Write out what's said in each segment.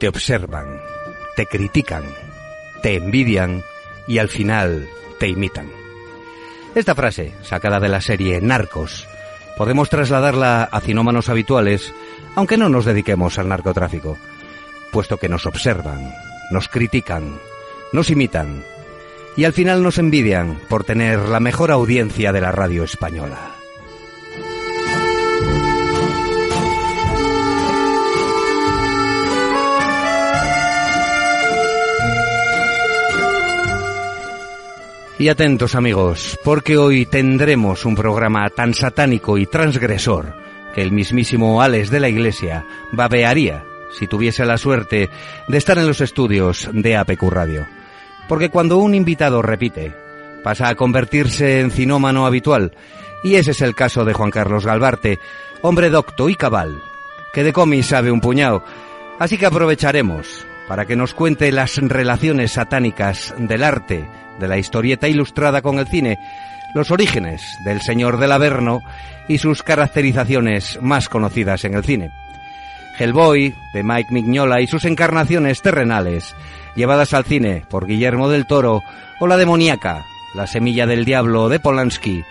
Te observan, te critican, te envidian y al final te imitan. Esta frase, sacada de la serie Narcos, podemos trasladarla a cinómanos habituales, aunque no nos dediquemos al narcotráfico, puesto que nos observan, nos critican, nos imitan y al final nos envidian por tener la mejor audiencia de la radio española. Y atentos amigos, porque hoy tendremos un programa tan satánico y transgresor que el mismísimo Alex de la Iglesia babearía si tuviese la suerte de estar en los estudios de APQ Radio. Porque cuando un invitado repite, pasa a convertirse en cinómano habitual, y ese es el caso de Juan Carlos Galbarte, hombre docto y cabal, que de cómics sabe un puñado, así que aprovecharemos para que nos cuente las relaciones satánicas del arte, de la historieta ilustrada con el cine, los orígenes del Señor del Averno y sus caracterizaciones más conocidas en el cine. Hellboy, de Mike Mignola y sus encarnaciones terrenales, llevadas al cine por Guillermo del Toro, o la demoníaca, la semilla del diablo de Polanski,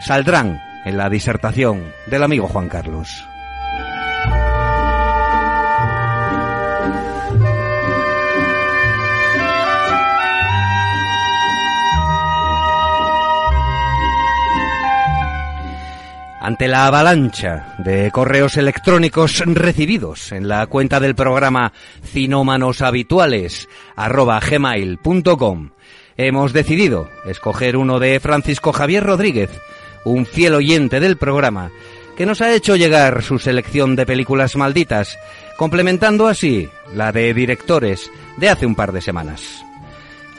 saldrán en la disertación del amigo Juan Carlos. Ante la avalancha de correos electrónicos recibidos en la cuenta del programa cinómanoshabituales arroba gmail.com, hemos decidido escoger uno de Francisco Javier Rodríguez, un fiel oyente del programa, que nos ha hecho llegar su selección de películas malditas, complementando así la de directores de hace un par de semanas.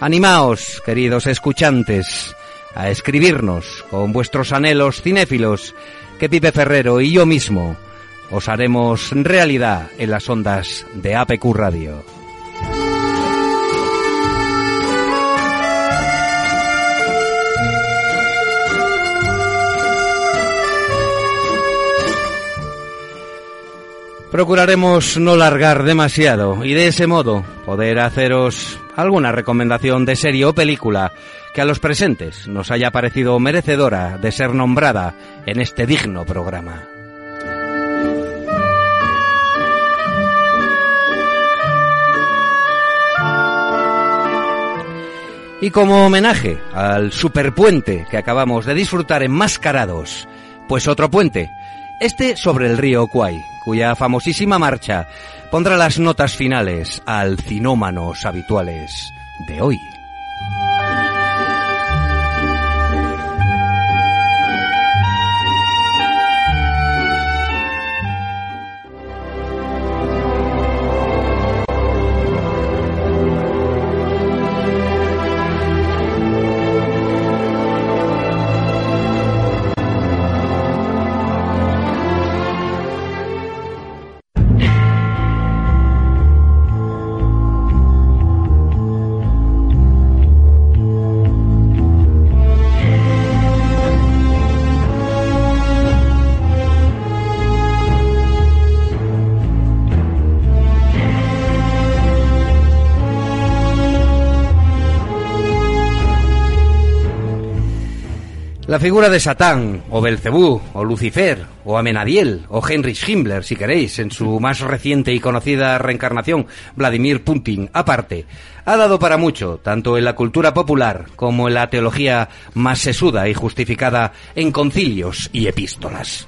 Animaos, queridos escuchantes, a escribirnos con vuestros anhelos cinéfilos que Pipe Ferrero y yo mismo os haremos realidad en las ondas de APQ Radio. Procuraremos no largar demasiado y de ese modo poder haceros alguna recomendación de serie o película que a los presentes nos haya parecido merecedora de ser nombrada en este digno programa. Y como homenaje al superpuente que acabamos de disfrutar enmascarados, pues otro puente, este sobre el río Kwai, cuya famosísima marcha pondrá las notas finales al cinómanos habituales de hoy. Figura de Satán, o Belcebú, o Lucifer, o Amenadiel, o Heinrich Himmler, si queréis, en su más reciente y conocida reencarnación, Vladimir Putin, aparte, ha dado para mucho, tanto en la cultura popular como en la teología más sesuda y justificada en concilios y epístolas.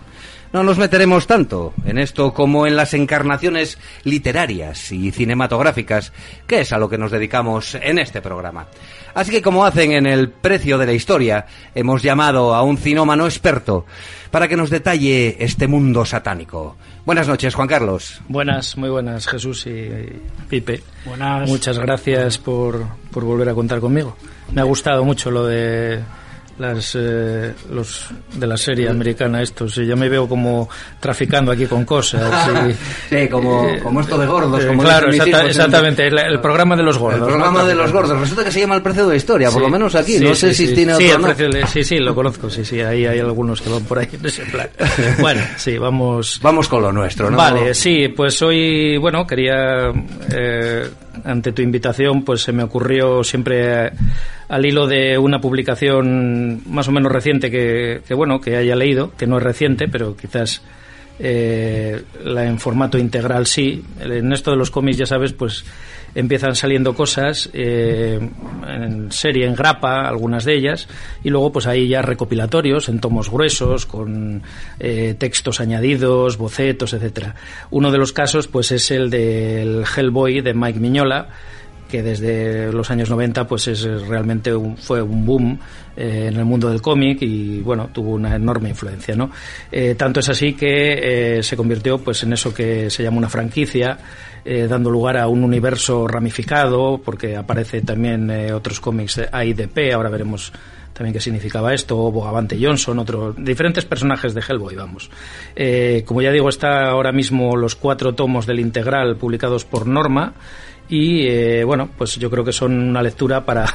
No nos meteremos tanto en esto como en las encarnaciones literarias y cinematográficas, que es a lo que nos dedicamos en este programa. Así que como hacen en el precio de la historia, hemos llamado a un cinómano experto para que nos detalle este mundo satánico. Buenas noches, Juan Carlos. Buenas, muy buenas, Jesús y Pipe. Buenas. Muchas gracias por, por volver a contar conmigo. Me ha gustado mucho lo de las eh, los de la serie americana estos y yo me veo como traficando aquí con cosas y, sí como, eh, como esto de gordos eh, como claro exacta- hijos, exactamente el, el programa de los gordos el ¿no? programa de los gordos resulta que se llama el precio de la historia por lo menos aquí sí, no sí, sé si tiene sí, otro no. de- sí sí lo conozco sí sí ahí hay algunos que van por ahí en ese plan bueno sí vamos vamos con lo nuestro no Vale, sí, pues hoy, bueno, quería, eh, ante tu invitación, pues se me ocurrió siempre eh, al hilo de una publicación más o menos reciente que, bueno, que haya leído, que no es reciente, pero quizás eh, la en formato integral sí. En esto de los cómics, ya sabes, pues empiezan saliendo cosas eh, en serie, en grapa, algunas de ellas, y luego pues hay ya recopilatorios en tomos gruesos, con eh, textos añadidos, bocetos, etcétera. Uno de los casos pues es el del Hellboy de Mike Miñola, que desde los años 90 pues es realmente un, fue un boom eh, en el mundo del cómic y bueno tuvo una enorme influencia no Eh, tanto es así que eh, se convirtió pues en eso que se llama una franquicia dando lugar a un universo ramificado porque aparece también otros cómics de A y de P ahora veremos también qué significaba esto, o Bogavante Johnson, otros diferentes personajes de Hellboy, vamos. Como ya digo, está ahora mismo los cuatro tomos del integral publicados por Norma y eh, bueno, pues yo creo que son una lectura para,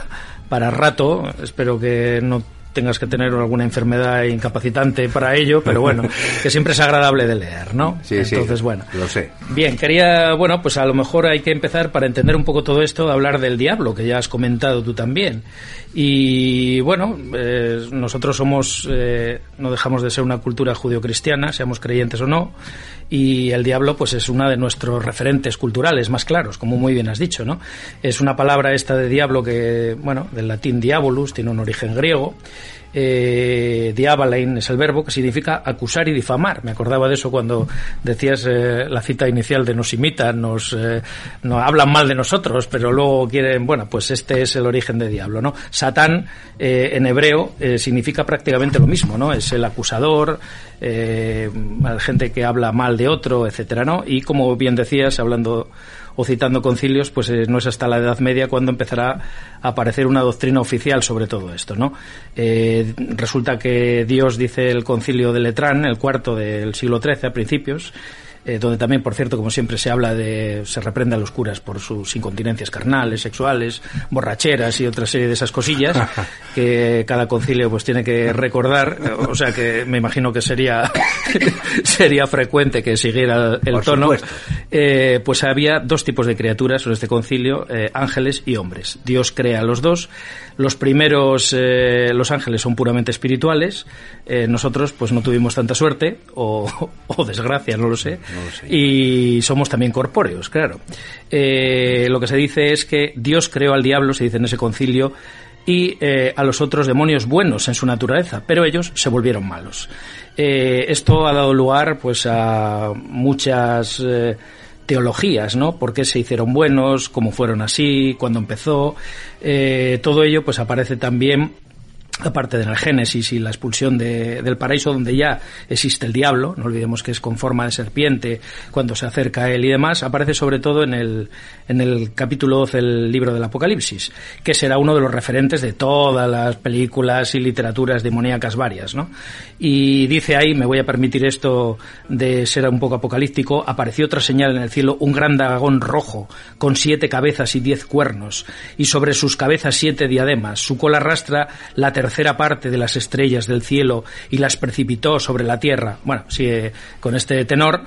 para rato. Espero que no tengas que tener alguna enfermedad incapacitante para ello, pero bueno, que siempre es agradable de leer, ¿no? Sí, sí, Entonces, bueno. lo sé. Bien, quería, bueno, pues a lo mejor hay que empezar para entender un poco todo esto, hablar del diablo, que ya has comentado tú también. Y bueno, eh, nosotros somos, eh, no dejamos de ser una cultura judio-cristiana, seamos creyentes o no, y el diablo pues es una de nuestros referentes culturales más claros, como muy bien has dicho, ¿no? Es una palabra esta de diablo que, bueno, del latín diabolus, tiene un origen griego, eh, diabalein es el verbo que significa acusar y difamar. Me acordaba de eso cuando decías eh, la cita inicial de nos imitan, nos, eh, nos hablan mal de nosotros, pero luego quieren, bueno, pues este es el origen de diablo, ¿no? Satán eh, en hebreo eh, significa prácticamente lo mismo, ¿no? Es el acusador, eh, gente que habla mal de otro, etcétera, ¿no? Y como bien decías, hablando o citando concilios, pues eh, no es hasta la Edad Media cuando empezará a aparecer una doctrina oficial sobre todo esto, ¿no? Eh, resulta que Dios dice el concilio de Letrán, el cuarto del siglo XIII a principios, eh, donde también, por cierto, como siempre se habla de, se reprende a los curas por sus incontinencias carnales, sexuales, borracheras y otra serie de esas cosillas que cada concilio pues tiene que recordar, o sea que me imagino que sería sería frecuente que siguiera el Por tono. Eh, pues había dos tipos de criaturas en este concilio, eh, ángeles y hombres. Dios crea a los dos. Los primeros, eh, los ángeles son puramente espirituales. Eh, nosotros, pues no tuvimos tanta suerte o, o desgracia, no lo sé. Y somos también corpóreos, claro. Eh, lo que se dice es que Dios creó al diablo, se dice en ese concilio, y eh, a los otros demonios buenos en su naturaleza, pero ellos se volvieron malos. Eh, esto ha dado lugar pues a muchas eh, teologías, ¿no? ¿Por qué se hicieron buenos? ¿Cómo fueron así? ¿Cuándo empezó? Eh, todo ello pues aparece también aparte de la Génesis y la expulsión de- del paraíso donde ya existe el diablo, no olvidemos que es con forma de serpiente cuando se acerca a él y demás, aparece sobre todo en el, en el capítulo 12 del libro del Apocalipsis, que será uno de los referentes de todas las películas y literaturas demoníacas varias, ¿no? Y dice ahí, me voy a permitir esto de ser un poco apocalíptico, apareció otra señal en el cielo, un gran dragón rojo, con siete cabezas y diez cuernos, y sobre sus cabezas siete diademas, su cola arrastra la tercera parte de las estrellas del cielo y las precipitó sobre la tierra. Bueno, eh, con este tenor,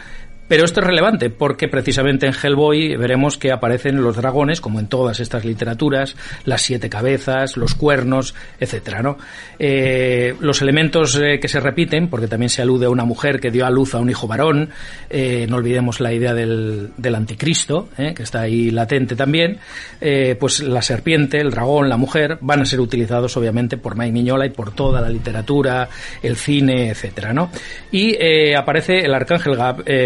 Pero esto es relevante porque precisamente en Hellboy veremos que aparecen los dragones, como en todas estas literaturas, las siete cabezas, los cuernos, etcétera, ¿no? Eh, los elementos eh, que se repiten, porque también se alude a una mujer que dio a luz a un hijo varón, eh, no olvidemos la idea del, del anticristo, que está ahí latente también, pues la serpiente, el dragón, la mujer, van a ser utilizados obviamente por Mike Miñola y por toda la literatura, el cine, etcétera, ¿no? Y aparece el arcángel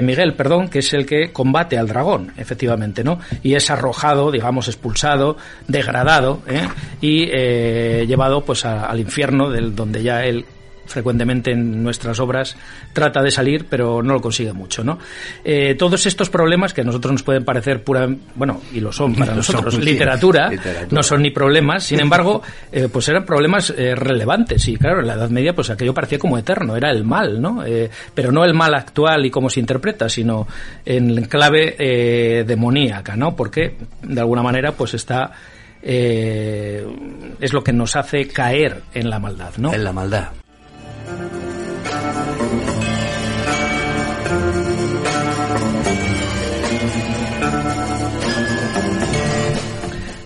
Miguel perdón, que es el que combate al dragón, efectivamente, ¿no? Y es arrojado, digamos, expulsado, degradado, ¿eh? y eh, llevado pues al infierno, del, donde ya él frecuentemente en nuestras obras trata de salir, pero no lo consigue mucho, ¿no? Eh, todos estos problemas que a nosotros nos pueden parecer pura, bueno, y lo son para nosotros, literatura, no son ni problemas, sin embargo, eh, pues eran problemas eh, relevantes y claro, en la Edad Media pues aquello parecía como eterno, era el mal, ¿no? pero no el mal actual y cómo se interpreta, sino en clave demoníaca, ¿no? Porque de alguna manera pues está es lo que nos hace caer en la maldad, ¿no? En la maldad.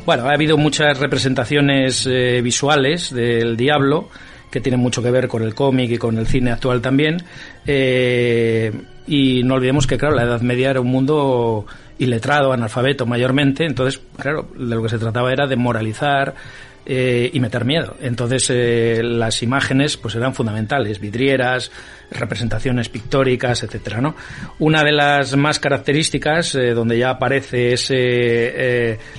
Bueno, ha habido muchas representaciones eh, visuales del diablo que tienen mucho que ver con el cómic y con el cine actual también. Eh, y no olvidemos que, claro, la Edad Media era un mundo iletrado, analfabeto mayormente, entonces, claro, de lo que se trataba era de moralizar, eh, y meter miedo. Entonces eh, las imágenes pues eran fundamentales, vidrieras, representaciones pictóricas, etcétera, ¿no? Una de las más características eh, donde ya aparece es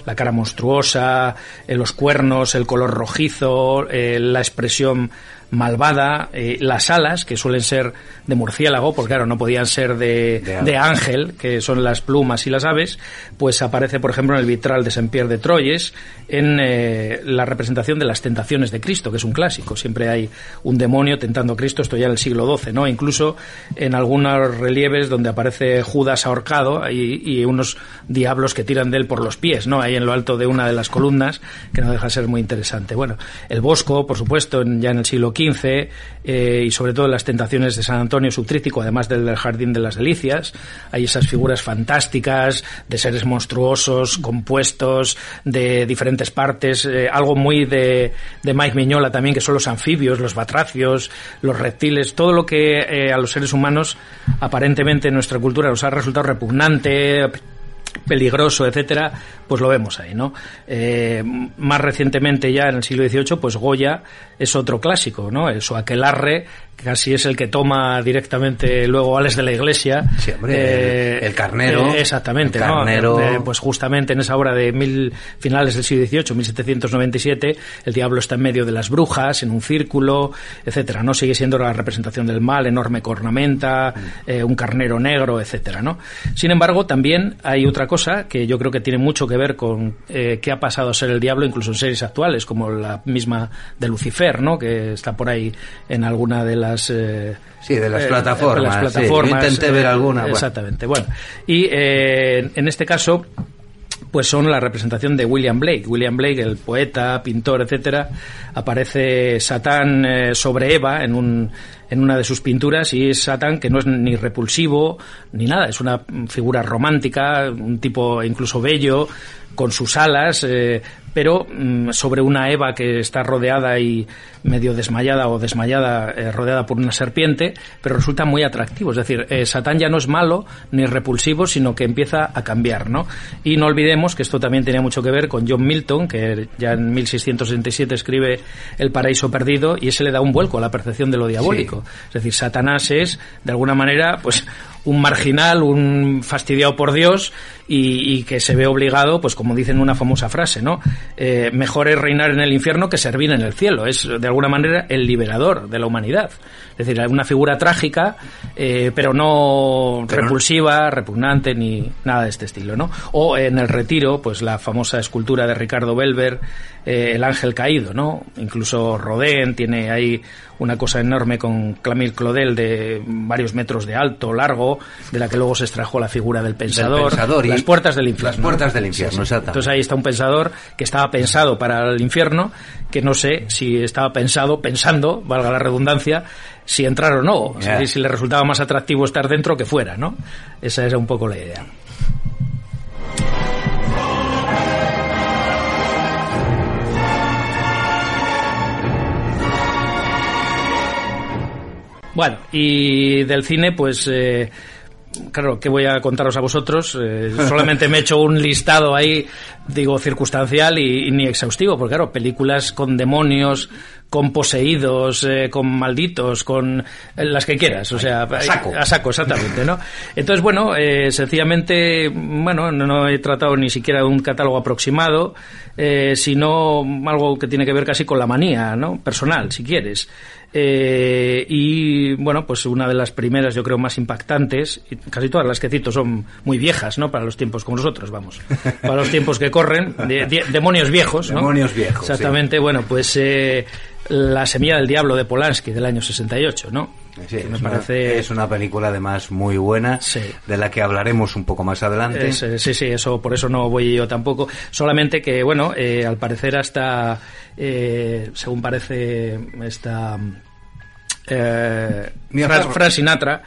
la cara monstruosa, los cuernos, el color rojizo, la expresión malvada, eh, las alas, que suelen ser de murciélago, porque claro, no podían ser de, de, ángel, que son las plumas y las aves, pues aparece, por ejemplo, en el vitral de Saint-Pierre de Troyes, en eh, la representación de las tentaciones de Cristo, que es un clásico. Siempre hay un demonio tentando a Cristo, esto ya en el siglo XII, ¿no? Incluso en algunos relieves donde aparece Judas ahorcado y, y unos diablos que tiran de él por los pies, ¿no? Ahí en lo alto de una de las columnas, que no deja de ser muy interesante. Bueno, el Bosco, por supuesto, ya en el siglo XV, eh, y sobre todo las tentaciones de San Antonio subtrítico, además del, Jardín de las Delicias. Hay esas figuras fantásticas de seres monstruosos, compuestos de diferentes partes, eh, algo muy de, de Mike Miñola también, que son los anfibios, los batracios, los reptiles, todo lo que eh, a los seres humanos aparentemente en nuestra cultura nos ha resultado repugnante, peligroso, etcétera, pues lo vemos ahí, ¿no? Eh, más recientemente ya en el siglo XVIII, pues Goya es otro clásico, ¿no? El Soaquelarre casi es el que toma directamente luego Ales de la Iglesia. Sí, eh, el carnero. Eh, exactamente, carnero. Eh, pues justamente en esa obra de mil, finales del siglo XVIII, 1797, el diablo está en medio de las brujas, en un círculo, etcétera, ¿no? Sigue siendo la representación del mal, enorme cornamenta, mm. un carnero negro, etcétera, ¿no? Sin embargo, también hay otra cosa que yo creo que tiene mucho que ver con qué ha pasado a ser el diablo, incluso en series actuales, como la misma de Lucifer, ¿no? Que está por ahí en alguna de las eh, sí, de las plataformas. Las plataformas intenté ver alguna. Exactamente. Bueno, y eh, en este caso pues son la representación de William Blake. William Blake, el poeta, pintor, etcétera, aparece Satán eh, sobre Eva en un en una de sus pinturas y es Satán que no es ni repulsivo ni nada, es una figura romántica, un tipo incluso bello, con sus alas, eh, pero mm, sobre una Eva que está rodeada y medio desmayada o desmayada, eh, rodeada por una serpiente, pero resulta muy atractivo. Es decir, eh, Satán ya no es malo ni repulsivo, sino que empieza a cambiar, ¿no? Y no olvidemos que esto también tenía mucho que ver con John Milton, que ya en 1667 escribe El paraíso perdido y ese le da un vuelco a la percepción de lo diabólico. Es decir, Satanás es, de alguna manera, pues un marginal, un fastidiado por Dios y, que se ve obligado, pues como dicen una famosa frase, ¿no? Eh, mejor es reinar en el infierno que servir en el cielo. Es de alguna manera el liberador de la humanidad. Es decir, una figura trágica, eh, pero no repulsiva, repugnante ni nada de este estilo, ¿no? O en el retiro, pues la famosa escultura de Ricardo Belver, eh, el ángel caído, ¿no? Incluso Rodin tiene ahí una cosa enorme con Clamil Claudel de varios metros de alto, largo, de la que luego se extrajo la figura del pensador, las puertas del infierno. las puertas del infierno, Sí. Entonces ahí está un pensador que estaba pensado para el infierno, que no sé si estaba pensado, pensando, valga la redundancia, si entrar o no, o sea, Ya. si le resultaba más atractivo estar dentro que fuera, ¿no? Esa era un poco la idea. Bueno, y del cine, pues... eh, Claro, ¿qué voy a contaros a vosotros? Eh, solamente me he hecho un listado ahí, digo, circunstancial y, y ni exhaustivo, porque claro, películas con demonios, con poseídos, eh, con malditos, con eh, las que quieras, o sea, A saco. a saco, exactamente, ¿no? Entonces, bueno, eh, sencillamente, bueno, no, no he tratado ni siquiera un catálogo aproximado, eh, sino algo que tiene que ver casi con la manía, ¿no? Personal, si quieres. Eh, y bueno, pues una de las primeras, yo creo, más impactantes, y casi todas las que cito son muy viejas, ¿no? Para los tiempos como nosotros, vamos. Para los tiempos que corren, de- de- demonios viejos, ¿no? Demonios viejos, sí. Exactamente, bueno, pues eh, La semilla del diablo de Polanski del año 68, ¿no? Sí, Que me es, parece... una, es una película además muy buena, Sí. de la que hablaremos un poco más adelante. Es, sí, sí, eso, por eso no voy yo tampoco. Solamente que, bueno, eh, al parecer hasta, eh, según parece, esta... Eh, Mia. Frank Sinatra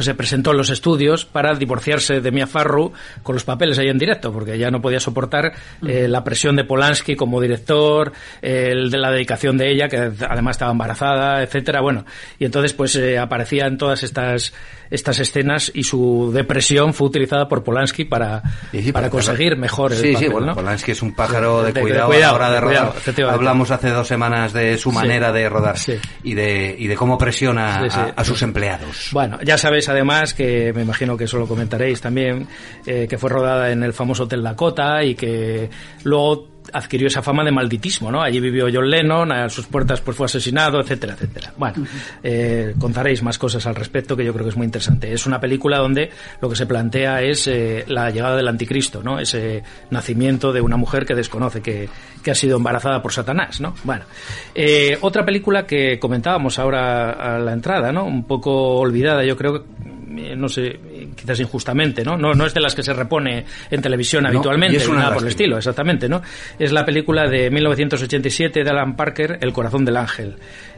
se presentó en los estudios para divorciarse de Mia Farrow con los papeles ahí en directo, porque ya no podía soportar eh, la presión de Polanski como director, el de la dedicación de ella, que además estaba embarazada, etcétera. Bueno, y entonces pues eh, aparecía en todas estas estas escenas y su depresión fue utilizada por Polanski para, Y sí, para conseguir mejor el Sí, papel, sí, bueno, ¿no? Polanski es un pájaro de, De- de cuidado, cuidado, a la hora de de cuidado, rodar. Hablamos hace dos semanas de su manera de rodar Sí. y, de, y de cómo Sí, sí. a, a sus empleados. Bueno, ya sabéis además que me imagino que eso lo comentaréis también, eh, que fue rodada en el famoso Hotel Dakota y que luego adquirió esa fama de malditismo, ¿no? Allí vivió John Lennon, a sus puertas pues fue asesinado, etcétera, etcétera. Bueno, eh, contaréis más cosas al respecto que yo creo que es muy interesante. Es una película donde lo que se plantea es eh, la llegada del anticristo, ¿no? Ese nacimiento de una mujer que desconoce que, que ha sido embarazada por Satanás, ¿no? Bueno, eh, otra película que comentábamos ahora a la entrada, ¿no? Un poco olvidada, yo creo que no sé, eh, quizás injustamente, ¿no? ¿no? No es de las que se repone en televisión habitualmente, es una nada por el estilo, exactamente, ¿no? Es la película de 1987 de Alan Parker, El corazón del ángel.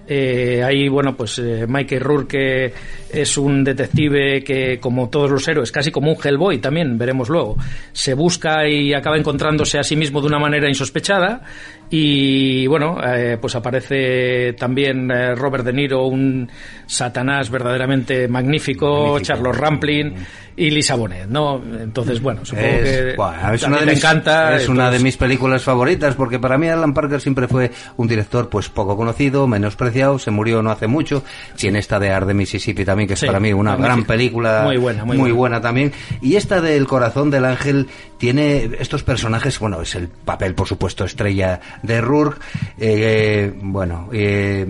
Eh, ahí, bueno, pues eh, Michael Rourke es un detective que, como todos los héroes, casi como un Hellboy también, veremos luego, se busca y acaba encontrándose a sí mismo de una manera insospechada y, bueno, eh, pues aparece también eh, Robert De Niro, un Satanás verdaderamente magnífico, Magnífico. Charles Rampling y Lisa Bonet, ¿no? Entonces, bueno, supongo Es, que es una de le mis, encanta. es una de mis películas favoritas porque para mí Alan Parker siempre fue un director pues poco conocido, menospreciado, se murió no hace mucho. Tiene esta de Art de Mississippi también que es Sí, para mí una gran película, Muy buena, muy buena. también. Y esta del Corazón del Ángel tiene estos personajes, bueno, es el papel por supuesto estrella de Rourke, eh, bueno, eh,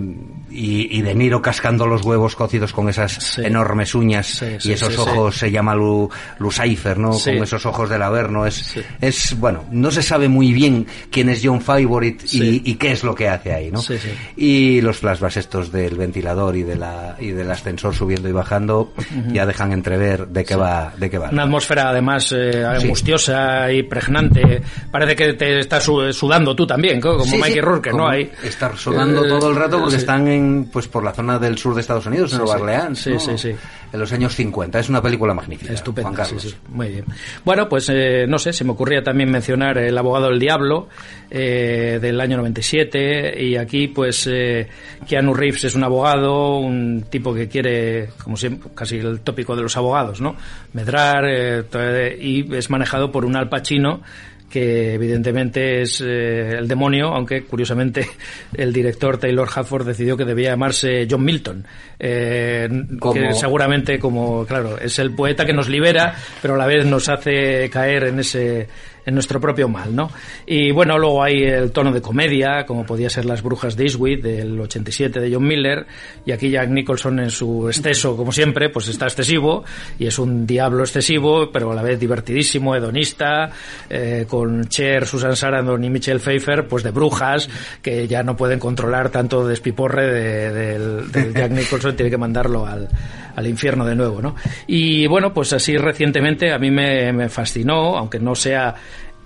y, y De Niro cascando los huevos cocidos con esas Sí. enormes uñas Sí, y esos ojos se llama Lu, Lucifer, ¿no? Con esos ojos del Averno. Es, es, bueno, no se sabe muy bien quién es John Favorite y, qué es lo que hace ahí, ¿no? Sí, sí. Y los flashbacks estos del ventilador y, de la, y del ascensor subiendo y bajando ya dejan entrever de qué va, de qué va. Una atmósfera además eh, angustiosa y pregnante. Parece que te estás su- sudando tú también, co- como Mikey Rourke, ¿no? Ahí, Estar sudando Eh, todo el rato porque están en, pues por la zona del sur de Estados Unidos, en Sí, Nueva sí. Orleans, Sí, ¿no? sí, sí. En los años 50. Es una película magnífica. Juan Carlos. sí, muy bien. Bueno, pues eh, no sé, se me ocurría también mencionar El abogado del diablo eh, del año 97 y aquí pues eh, Keanu Reeves es un abogado, un tipo que quiere, como siempre, casi el tópico de los abogados, ¿no? Medrar eh, y es manejado por un Al Pacino que evidentemente es eh, el demonio, aunque curiosamente el director Taylor Hafford decidió que debía llamarse John Milton, eh, que seguramente como, claro, es el poeta que nos libera, pero a la vez nos hace caer en ese en nuestro propio mal, ¿no? Y bueno, luego hay el tono de comedia, como podía ser Las brujas de Eastwick, del 87 de John Miller, y aquí Jack Nicholson en su exceso, como siempre, pues está excesivo, y es un diablo excesivo, pero a la vez divertidísimo, hedonista, eh, con Cher, Susan Sarandon y Michelle Pfeiffer, pues de brujas, que ya no pueden controlar tanto despiporre de, del- del Jack Nicholson, tiene que mandarlo al, al infierno de nuevo, ¿no? Y bueno, pues así recientemente a mí me, me fascinó, aunque no sea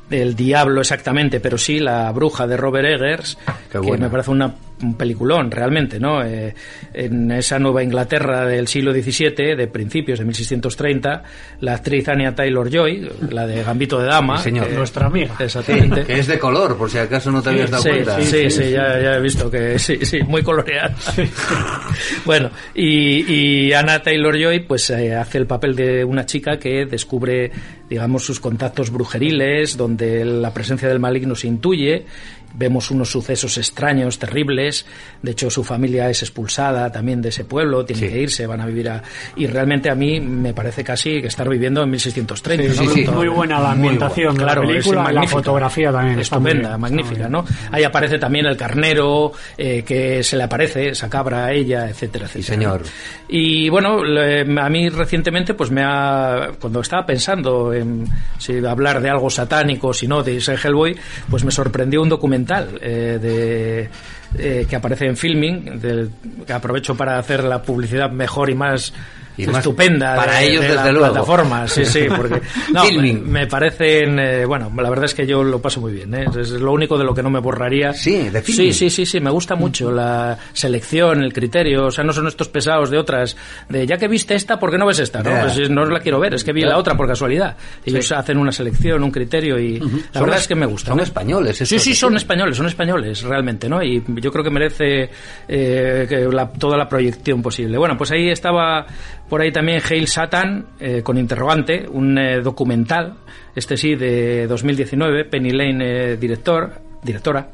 el diablo exactamente, pero sí la bruja de Robert Eggers, que me parece una un peliculón realmente, ¿no? Eh, en esa Nueva Inglaterra del siglo XVII, de principios de 1630, la actriz Anya Taylor-Joy, la de Gambito de Dama, señor. nuestra amiga, exactamente, que es de color, por si acaso no te habías dado cuenta. Sí, sí, ya, ya, he visto que sí, sí, muy coloreada. bueno, y, y Anna Taylor-Joy, pues eh, hace el papel de una chica que descubre, digamos, sus contactos brujeriles, donde la presencia del maligno se intuye vemos unos sucesos extraños, terribles. De hecho, su familia es expulsada también de ese pueblo, tiene que irse, van a vivir a... Y realmente a mí me parece casi que estar viviendo en 1630. Sí, muy buena la ambientación claro, la película, la fotografía también. Estupenda, magnífica, ¿no? Ahí aparece también el carnero, eh, que se le aparece, esa cabra a ella, etcétera, etcétera. señor. Y bueno, a mí recientemente, pues me ha... Cuando estaba pensando en si hablar de algo satánico, si no, de ese Hellboy, pues me sorprendió un eh, de, eh, que aparece en Filming, que aprovecho para hacer la publicidad mejor y más estupenda para de, ellos de desde la plataforma sí sí porque no, me, me, parecen eh, bueno la verdad es que yo lo paso muy bien ¿eh? es lo único de lo que no me borraría. Sí de sí sí sí sí me gusta mucho la selección el criterio o sea no son estos pesados de otras de ya que viste esta ¿por qué no ves esta? no pues no la quiero ver es que vi la otra por casualidad. Ellos hacen una selección un criterio y la verdad es que me gusta. son españoles sí sí son españoles son españoles realmente no y yo creo que merece eh, que la, toda la proyección posible. Bueno pues ahí estaba por ahí también Hail Satan, eh, con interrogante, un eh, documental, este sí, de 2019, Penny Lane, eh, director, directora,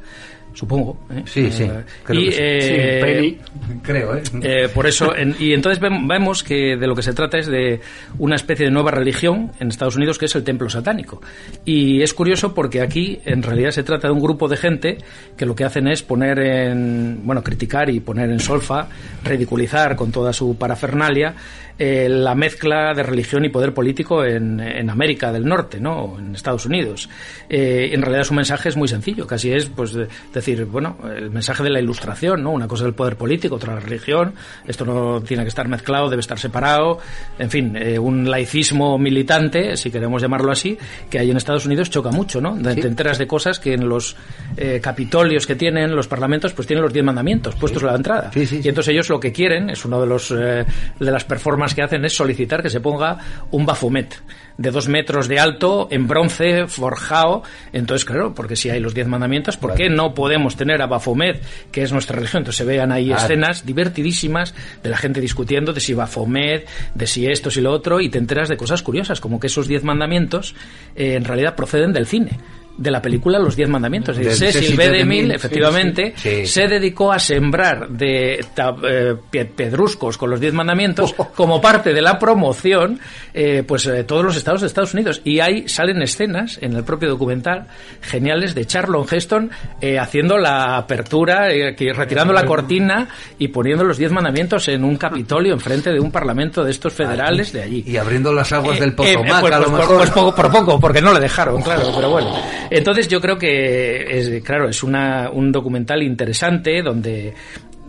supongo. ¿eh? Sí, sí. Creo y, sí, creo, ¿eh? por eso, y entonces vemos que de lo que se trata es de una especie de nueva religión en Estados Unidos que es el templo satánico. Y es curioso porque aquí en realidad se trata de un grupo de gente que lo que hacen es poner en, bueno, criticar y poner en solfa, ridiculizar con toda su parafernalia eh, la mezcla de religión y poder político en, en América del Norte, ¿no? En Estados Unidos. Eh, en realidad su mensaje es muy sencillo, casi es, pues, decir, bueno, el mensaje de la ilustración, ¿no? Una cosa es el poder político, otra la religión. Esto no tiene que estar mezclado, debe estar separado. En fin, eh, un laicismo militante, si queremos llamarlo así, que hay en Estados Unidos choca mucho, ¿no? Te enteras de cosas que en los eh, capitolios que tienen los parlamentos, pues tienen los diez mandamientos puestos a la entrada. y entonces ellos lo que quieren es uno de los de las performances que hacen es solicitar que se ponga un bafumet de dos metros de alto, en bronce, forjado. Entonces, claro, porque si hay los diez mandamientos, ¿por qué no podemos tener a Bafomet, que es nuestra religión? Entonces se vean ahí escenas divertidísimas de la gente discutiendo de si Bafomet, de si esto, si lo otro, y te enteras de cosas curiosas, como que esos diez mandamientos eh, en realidad proceden del cine de la película Los Diez Mandamientos. Cecil B. DeMille, efectivamente, se dedicó a sembrar de eh, pedruscos con los Diez Mandamientos oh. como parte de la promoción, eh, pues eh, todos los estados de Estados Unidos. Y ahí salen escenas en el propio documental geniales de Charlon Heston haciendo la apertura, retirando la cortina y poniendo los Diez Mandamientos en un Capitolio enfrente de un parlamento de estos federales de allí. Y abriendo las aguas del Potomac, pues, a lo pues, mejor. Pues, poco, por poco, porque no le dejaron, claro, pero bueno. Entonces yo creo que, es, claro, es una, un documental interesante donde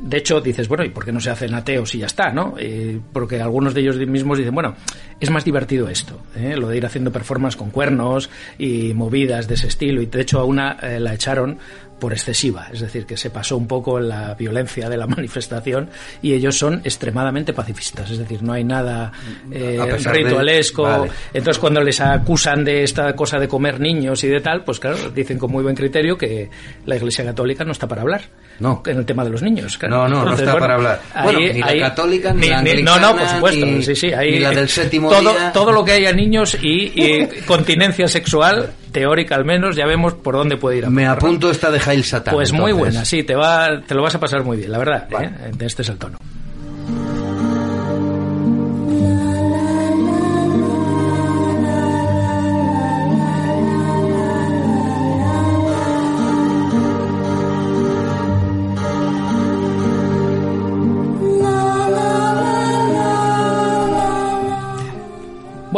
de hecho, dices, bueno, ¿y por qué no se hacen ateos y ya está, no? Eh, porque algunos de ellos mismos dicen, bueno, es más divertido esto, ¿eh? lo de ir haciendo performance con cuernos y movidas de ese estilo. Y de hecho, a una eh, la echaron por excesiva, es decir, que se pasó un poco la violencia de la manifestación y ellos son extremadamente pacifistas, es decir, no hay nada eh, ritualesco. Entonces, cuando les acusan de esta cosa de comer niños y de tal, pues claro, dicen con muy buen criterio que la Iglesia Católica no está para hablar. No. En el tema de los niños. No, no, no está para hablar. bueno, ni la católica, ni, la anglicana, No, no, por supuesto. sí, sí, ni la del séptimo todo, todo lo que haya niños y, y continencia sexual teórica al menos, ya vemos por dónde puede ir. A Me apunto esta de Jail Satan. Pues muy buena, sí, te, va, te lo vas a pasar muy bien, la verdad. ¿eh? Este es el tono.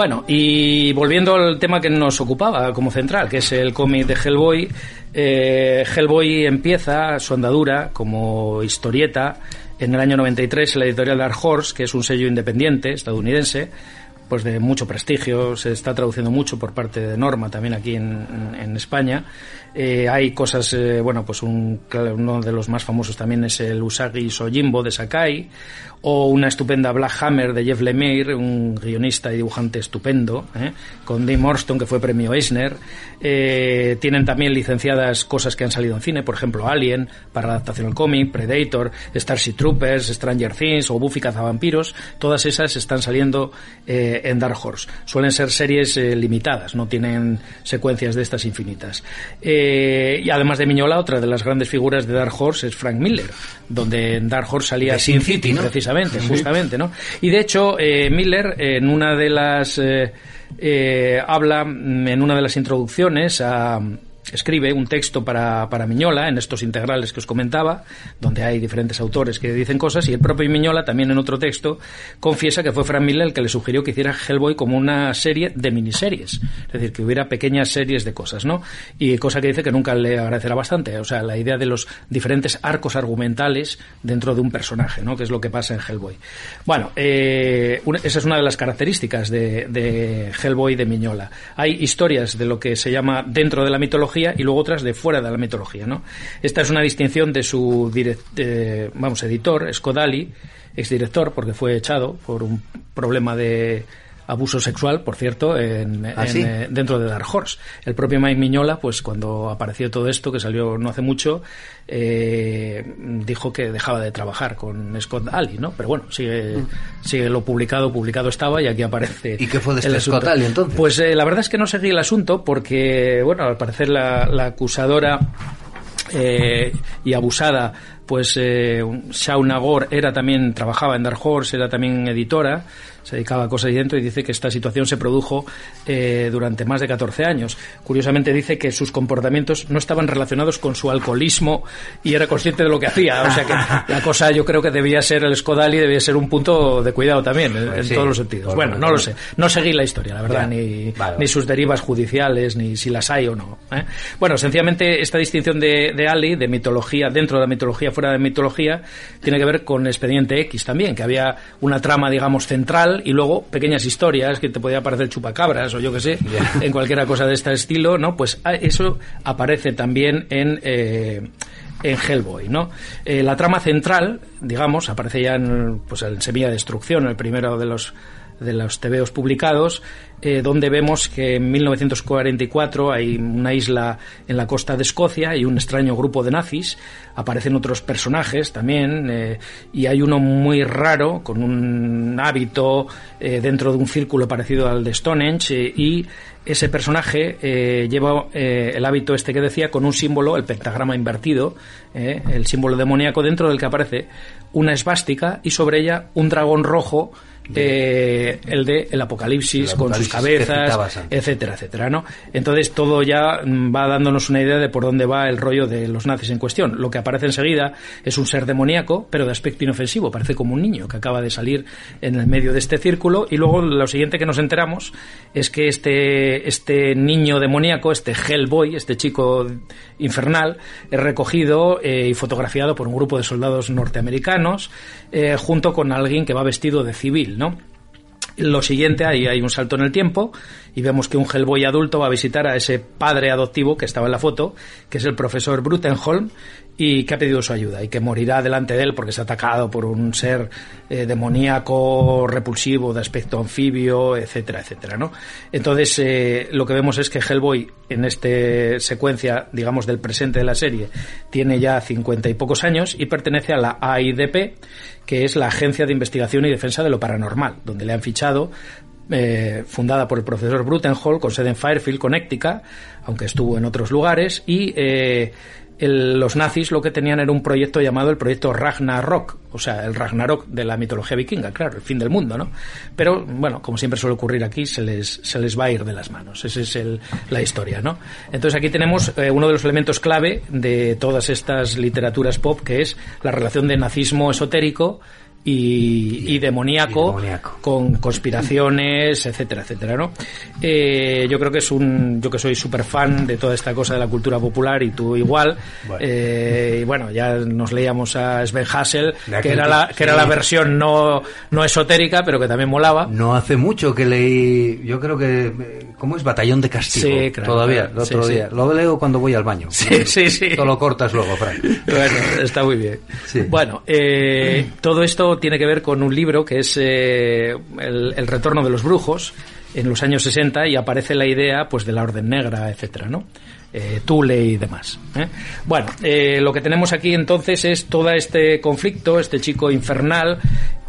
Bueno, y volviendo al tema que nos ocupaba como central, que es el cómic de Hellboy, eh, Hellboy empieza su andadura como historieta en el año 93 la editorial Dark Horse, que es un sello independiente estadounidense, pues de mucho prestigio, se está traduciendo mucho por parte de Norma también aquí en, en España. Eh, hay cosas, eh, bueno, pues un, uno de los más famosos también es el Usagi Sojimbo de Sakai, o una estupenda Black Hammer de Jeff Lemire, un guionista y dibujante estupendo, ¿eh? con Dean Morston, que fue premio Eisner. Eh, tienen también licenciadas cosas que han salido en cine, por ejemplo, Alien, para adaptación al cómic, Predator, Starship Troopers, Stranger Things o Buffy Cazavampiros. Todas esas están saliendo eh, en Dark Horse. Suelen ser series limitadas, no tienen secuencias de estas infinitas. Y además de Miñola, otra de las grandes figuras de Dark Horse es Frank Miller, donde en Dark Horse salía Sin City, precisamente justamente, ¿no? Y de hecho, eh, Miller, en una de las. Eh, eh, habla en una de las introducciones a escribe un texto para, para Miñola, en estos integrales que os comentaba, donde hay diferentes autores que dicen cosas, y el propio Miñola también en otro texto confiesa que fue Frank Miller el que le sugirió que hiciera Hellboy como una serie de miniseries, es decir, que hubiera pequeñas series de cosas, ¿no? Y cosa que dice que nunca le agradecerá bastante, o sea, la idea de los diferentes arcos argumentales dentro de un personaje, ¿no? Que es lo que pasa en Hellboy. Bueno, eh, esa es una de las características de, de Hellboy de Miñola. Hay historias de lo que se llama dentro de la mitología, y luego otras de fuera de la mitología. ¿no? Esta es una distinción de su eh, vamos, editor, Scodali, exdirector, porque fue echado por un problema de abuso sexual, por cierto, en, ¿Ah, eh, dentro de Dark Horse. El propio Mike Miñola, pues cuando apareció todo esto, que salió no hace mucho, eh, dijo que dejaba de trabajar con Scott Ali, ¿no? Pero bueno, sigue, mm. sigue lo publicado, publicado estaba y aquí aparece. ¿Y qué fue de este Scott Ali entonces? Pues eh, la verdad es que no seguí el asunto porque, bueno, al parecer la, la acusadora eh, y abusada, pues eh, Shauna Gore era también, trabajaba en Dark Horse, era también editora, se dedicaba a cosas ahí dentro y dice que esta situación se produjo eh, durante más de 14 años. Curiosamente dice que sus comportamientos no estaban relacionados con su alcoholismo y era consciente de lo que hacía. O sea que la cosa yo creo que debía ser el Scodali, debía ser un punto de cuidado también, en, pues todos los sentidos. Bueno, no lo sé. No seguí la historia, la verdad, ni, ni sus derivas judiciales, ni si las hay o no. ¿eh? Bueno, sencillamente esta distinción de, de Ali, de mitología dentro de la mitología, fuera de mitología, tiene que ver con Expediente X también, que había una trama, digamos, central y luego pequeñas historias que te podía parecer chupacabras o yo que sé, en cualquier cosa de este estilo, ¿no? Pues ah, eso aparece también en... Eh, en Hellboy, ¿no? Eh, la trama central, digamos, aparece ya en, pues, en Semilla de Destrucción, el primero de los de los TVOs publicados, eh, donde vemos que en 1944 hay una isla en la costa de Escocia y un extraño grupo de nazis. Aparecen otros personajes también eh, y hay uno muy raro con un hábito eh, dentro de un círculo parecido al de Stonehenge y ese personaje lleva el hábito este que decía con un símbolo, el pentagrama invertido, el símbolo demoníaco dentro del que aparece una esvástica y sobre ella un dragón rojo eh, el de el apocalipsis, con sus cabezas, etcétera, etcétera, ¿no? Entonces todo ya va dándonos una idea de por dónde va el rollo de los nazis en cuestión. Lo que aparece enseguida es un ser demoníaco, pero de aspecto inofensivo, parece como un niño que acaba de salir en el medio de este círculo y luego lo siguiente que nos enteramos es que este este niño demoníaco, este Hellboy, este chico infernal, es recogido eh, y fotografiado por un grupo de soldados norteamericanos eh, junto con alguien que va vestido de civil, ¿no? Lo siguiente, ahí hay un salto en el tiempo y vemos que un Hellboy adulto va a visitar a ese padre adoptivo que estaba en la foto, que es el profesor Brutenholm, y que ha pedido su ayuda y que morirá delante de él porque es atacado por un ser eh, demoníaco, repulsivo, de aspecto anfibio, etcétera, etcétera, ¿no? Entonces, eh, lo que vemos es que Hellboy, en esta secuencia, digamos, del presente de la serie, tiene ya cincuenta y pocos años y pertenece a la AIDP, que es la Agencia de Investigación y Defensa de lo Paranormal, donde le han fichado eh, fundada por el profesor Brutenhall, con sede en Fairfield, Connecticut, aunque estuvo en otros lugares, y eh, los nazis lo que tenían era un proyecto llamado el proyecto Ragnarok, o sea, el Ragnarok de la mitología vikinga, claro, el fin del mundo, ¿no? Pero, bueno, como siempre suele ocurrir aquí, se les, se les va a ir de las manos. Esa es el, la historia, ¿no? Entonces aquí tenemos eh, uno de los elementos clave de todas estas literaturas pop, que es la relación de nazismo esotérico y, demoníaco, con conspiraciones, etcétera, etcétera, ¿no? Eh, yo creo que es un, yo que soy súper fan de toda esta cosa de la cultura popular y tú igual, eh, y bueno, ya nos leíamos a Sven Hassel, que era la, que era la versión no, no esotérica, pero que también molaba. No hace mucho que leí, yo creo que, ¿cómo es? Batallón de Castigo. Sí, Todavía, el otro día. Lo leo cuando voy al baño. Sí, sí, sí. Todo lo cortas luego, Frank. Bueno, está muy bien. Bueno, eh, todo esto tiene que ver con un libro que es eh, el, Retorno de los Brujos en los años 60 y aparece la idea pues de la Orden Negra, etcétera, ¿no? Eh, Tule y demás. ¿eh? Bueno, lo que tenemos aquí entonces es todo este conflicto, este chico infernal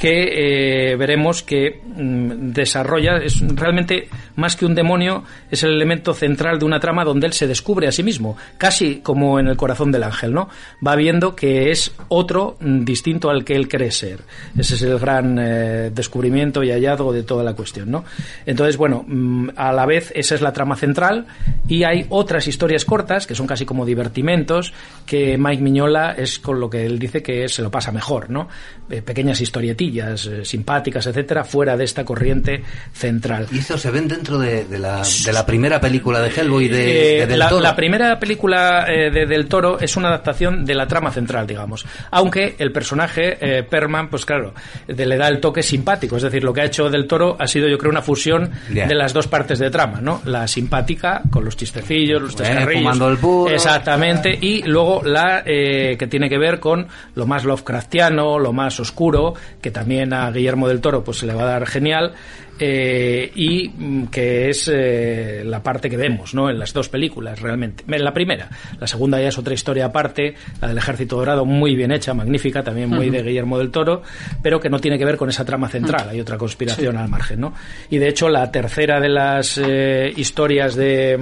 que eh, veremos que mm, desarrolla, es realmente más que un demonio, es el elemento central de una trama donde él se descubre a sí mismo, casi como en el corazón del ángel, ¿no? Va viendo que es otro mm, distinto al que él cree ser. Ese es el gran eh, descubrimiento y hallazgo de toda la cuestión, ¿no? Entonces, bueno, mm, a la vez esa es la trama central y hay otras historias cortas que son casi como divertimentos que Mike Miñola es con lo que él dice que se lo pasa mejor, ¿no? Eh, pequeñas historietillas eh, simpáticas, etcétera, fuera de esta corriente central. ¿Y esto se ven dentro de, la, de la, primera película de Hellboy de, eh, Del la, Toro? La primera película eh, de Del Toro es una adaptación de la trama central, digamos. Aunque el personaje, Perman, pues claro, le da el toque simpático. Es decir, lo que ha hecho Del Toro ha sido, yo creo, una fusión de las dos partes de trama, ¿no? La simpática, con los chistecillos, los el Exactamente. Y luego la que tiene que ver con lo más Lovecraftiano, lo más oscuro, que también a Guillermo del Toro pues se le va a dar genial eh, y mm, que es eh, la parte que vemos ¿no? en las dos películas realmente. En la primera, la segunda ya es otra historia aparte, la del Ejército Dorado, muy bien hecha, magnífica, también muy de Guillermo del Toro, pero que no tiene que ver con esa trama central, hay otra conspiración al margen. ¿no? Y de hecho la tercera de las eh, historias de,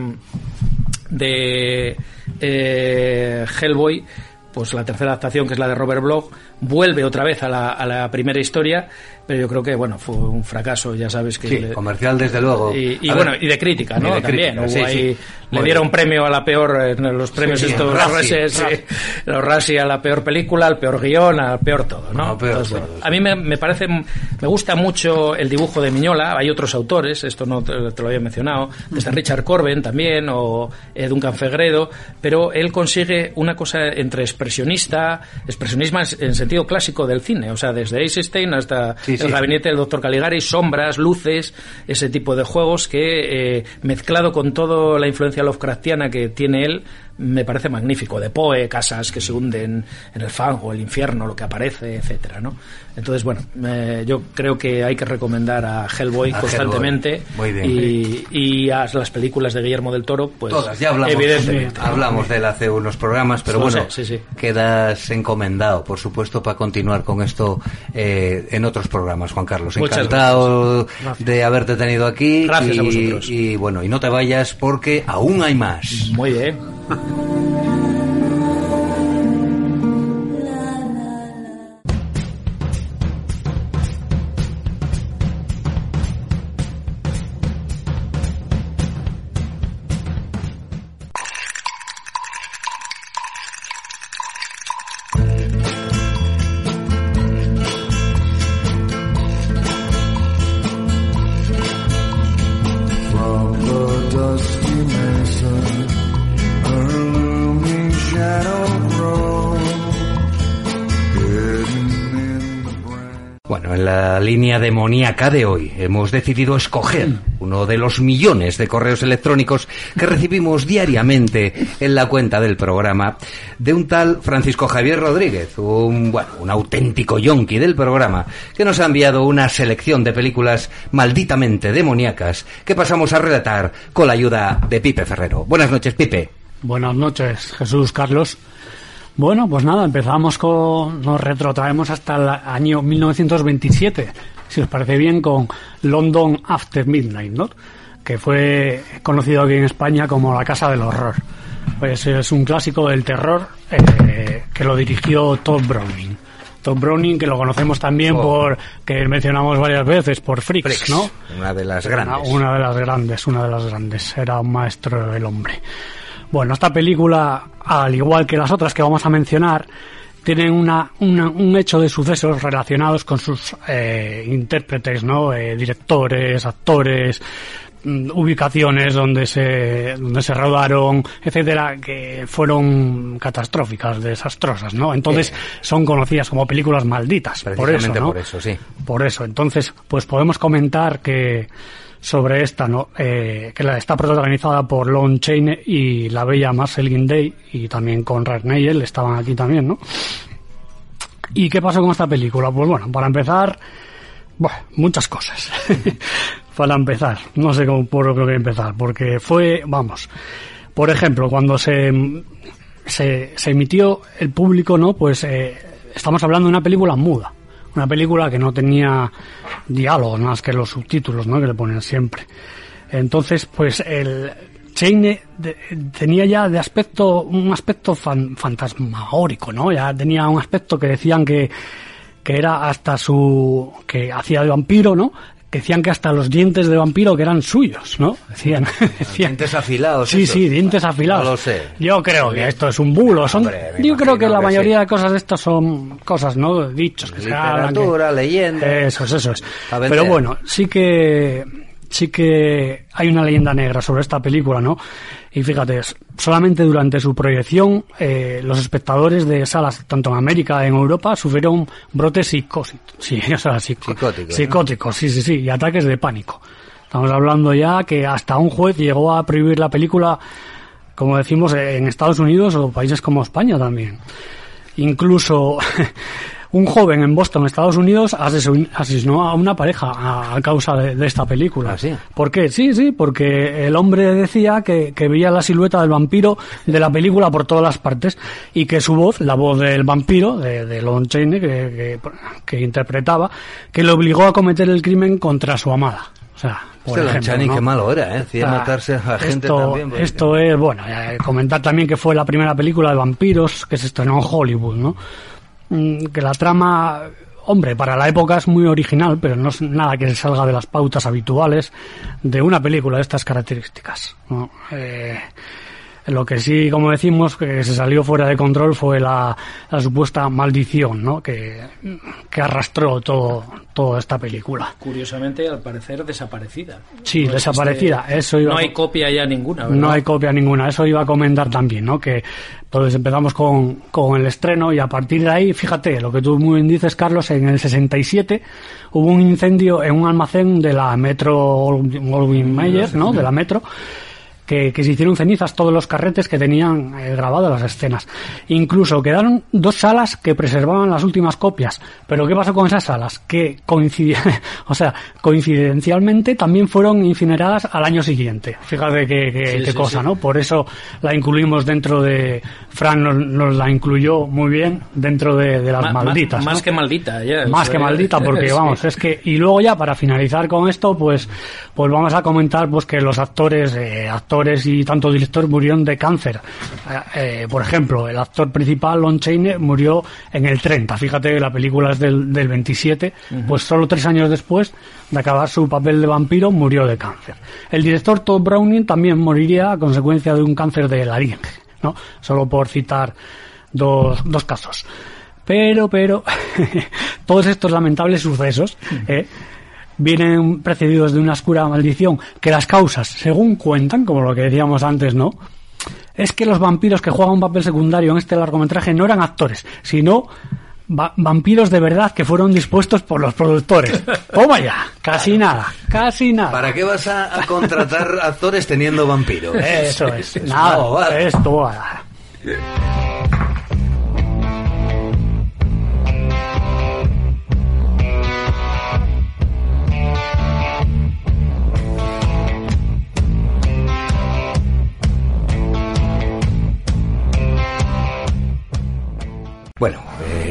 de Hellboy, pues la tercera adaptación, que es la de Robert Bloch, vuelve otra vez a la, a la primera historia pero yo creo que bueno fue un fracaso ya sabes que sí, comercial desde luego. Y, bueno y de crítica no también le dieron premio a la peor en los premios estos los Rassi a la peor película al peor guion al peor todo no, a mí me, parece me gusta mucho el dibujo de Miñola. Hay otros autores esto no te, lo había mencionado. Desde Richard Corben también o Duncan Fegredo pero él consigue una cosa entre expresionista expresionismo en sentido clásico del cine o sea desde Eisenstein hasta el gabinete del doctor Caligari, sombras, luces, ese tipo de juegos que, eh, mezclado con toda la influencia Lovecraftiana que tiene él, me parece magnífico. De Poe, casas que se hunden en el fango, el infierno, lo que aparece, etcétera, ¿no? Entonces, bueno, yo creo que hay que recomendar a Hellboy constantemente Y, a las películas de Guillermo del Toro, pues Todas, ya hablamos, evidentemente. Hablamos de él hace unos programas, pero bueno, quedas encomendado, por supuesto, para continuar con esto eh, en otros programas, Juan Carlos. Encantado de haberte tenido aquí. Gracias a vosotros. Y bueno, y no te vayas porque aún hay más. Muy bien. 哈。demoníaca de hoy hemos decidido escoger uno de los millones de correos electrónicos que recibimos diariamente en la cuenta del programa de un tal Francisco Javier Rodríguez, un, bueno, un auténtico yonki del programa, que nos ha enviado una selección de películas malditamente demoníacas que pasamos a relatar con la ayuda de Pipe Ferrero. Buenas noches, Pipe. Buenas noches, Jesús Carlos. Bueno, pues nada, empezamos con. Nos retrotraemos hasta el año 1927, si os parece bien, con London After Midnight, ¿no? Que fue conocido aquí en España como La Casa del Horror. Pues es un clásico del terror eh, que lo dirigió Todd Browning. Todd Browning, que lo conocemos también oh. por, que mencionamos varias veces, por Freaks, ¿no? Una de las grandes. una de las grandes, una de las grandes. Era un maestro del hombre. Bueno, esta película, al igual que las otras que vamos a mencionar, tienen una, una- un hecho de sucesos relacionados con sus eh, intérpretes, ¿no? Eh, directores, actores, mm, ubicaciones donde se donde se rodaron, etcétera, que fueron catastróficas, desastrosas, ¿no? Entonces son conocidas como películas malditas, por eso, ¿no? por eso, sí. Por eso, entonces, pues podemos comentar que sobre esta, ¿no? Eh, que está protagonizada por Lon Chaney y la bella Marceline Day y también con Neill estaban aquí también, ¿no? ¿Y qué pasó con esta película? Pues bueno, para empezar, bueno, muchas cosas. para empezar, no sé cómo por qué empezar, porque fue, vamos, por ejemplo, cuando se, se, se emitió el público, ¿no? Pues eh, estamos hablando de una película muda. Una película que no tenía diálogos más que los subtítulos, ¿no? Que le ponen siempre. Entonces, pues el Chaney de- tenía ya de aspecto, un aspecto fan- fantasmagórico, ¿no? Ya tenía un aspecto que decían que, que era hasta su, que hacía de vampiro, ¿no? Que decían que hasta los dientes de vampiro que eran suyos, ¿no? Decían, decían Dientes afilados. Sí, esos. sí, dientes afilados. No lo sé. Yo creo que esto es un bulo. Son, Hombre, yo creo que la que mayoría sí. de cosas de estas son cosas, ¿no? Dichos que se hablan, Literatura, leyenda. Eso es, eso es. Pero bueno, sí que sí que hay una leyenda negra sobre esta película, ¿no? Y fíjate, solamente durante su proyección, eh, los espectadores de salas, tanto en América en Europa, sufrieron brotes psicóticos. Sí, o sea, Psicóticos, ¿no? psicóticos, sí, sí, sí, y ataques de pánico. Estamos hablando ya que hasta un juez llegó a prohibir la película, como decimos, en Estados Unidos o países como España también. Incluso un joven en Boston, Estados Unidos, asesin- asesinó a una pareja a, causa de, de esta película. ¿Ah, sí? ¿Por qué? Sí, sí, porque el hombre decía que, que veía la silueta del vampiro de la película por todas las partes y que su voz, la voz del vampiro, de, de Lon Chaney, que, que, que interpretaba, que le obligó a cometer el crimen contra su amada. O sea, por Este qué malo era, ¿eh? Hacía matarse a gente esto, también. porque- Esto es, bueno, eh, comentar también que fue la primera película de vampiros que se estrenó en Hollywood, ¿no? Mm, Que la trama, hombre, para la época es muy original, pero no es nada que se salga de las pautas habituales de una película de estas características. Eh, lo que sí, como decimos, que se salió fuera de control fue la, la supuesta maldición, ¿no? Que, que arrastró todo, toda esta película. Curiosamente, al parecer, desaparecida. Sí, No desaparecida, existe- eso iba No hay copia ya ninguna, ¿verdad? No hay copia ninguna, eso iba a comentar también, ¿no? Que entonces empezamos con, con el estreno y a partir de ahí, fíjate, lo que tú muy bien dices, Carlos, en el 67 hubo un incendio en un almacén de la Metro Goldwyn Mayer, ¿no? De la Metro. Que, que se hicieron cenizas todos los carretes que tenían eh, grabadas las escenas. Incluso quedaron dos salas que preservaban las últimas copias. Pero ¿qué pasó con esas salas? Que coincidían, o sea, coincidencialmente también fueron incineradas al año siguiente. Fíjate qué, qué- Sí, qué sí, cosa, sí. ¿no? Por eso la incluimos dentro de. Fran nos, nos la incluyó muy bien dentro de, de las Ma- ma- malditas. Más ¿no? que maldita, ya. Más que maldita, porque vamos, es que, y luego ya para finalizar con esto, pues, pues vamos a comentar pues que los actores, eh, actores y tanto director murieron de cáncer. Eh, eh, por ejemplo, el actor principal, Lon Chaney, murió en el 30. Fíjate, la película es del, del 27, pues solo tres años después de acabar su papel de vampiro, murió de cáncer. El director Todd Browning también moriría a consecuencia de un cáncer de laringe, ¿no? Solo por citar dos, dos casos. Pero, pero, todos estos lamentables sucesos ¿eh? vienen precedidos de una oscura maldición que las causas, según cuentan, como lo que decíamos antes, ¿no? Es que los vampiros que juegan un papel secundario en este largometraje no eran actores, sino va- vampiros de verdad que fueron dispuestos por los productores. Toma ya, casi nada, casi nada. ¿Para qué vas a, a contratar actores teniendo vampiros? Eso es, nada, bobada. esto. Bueno,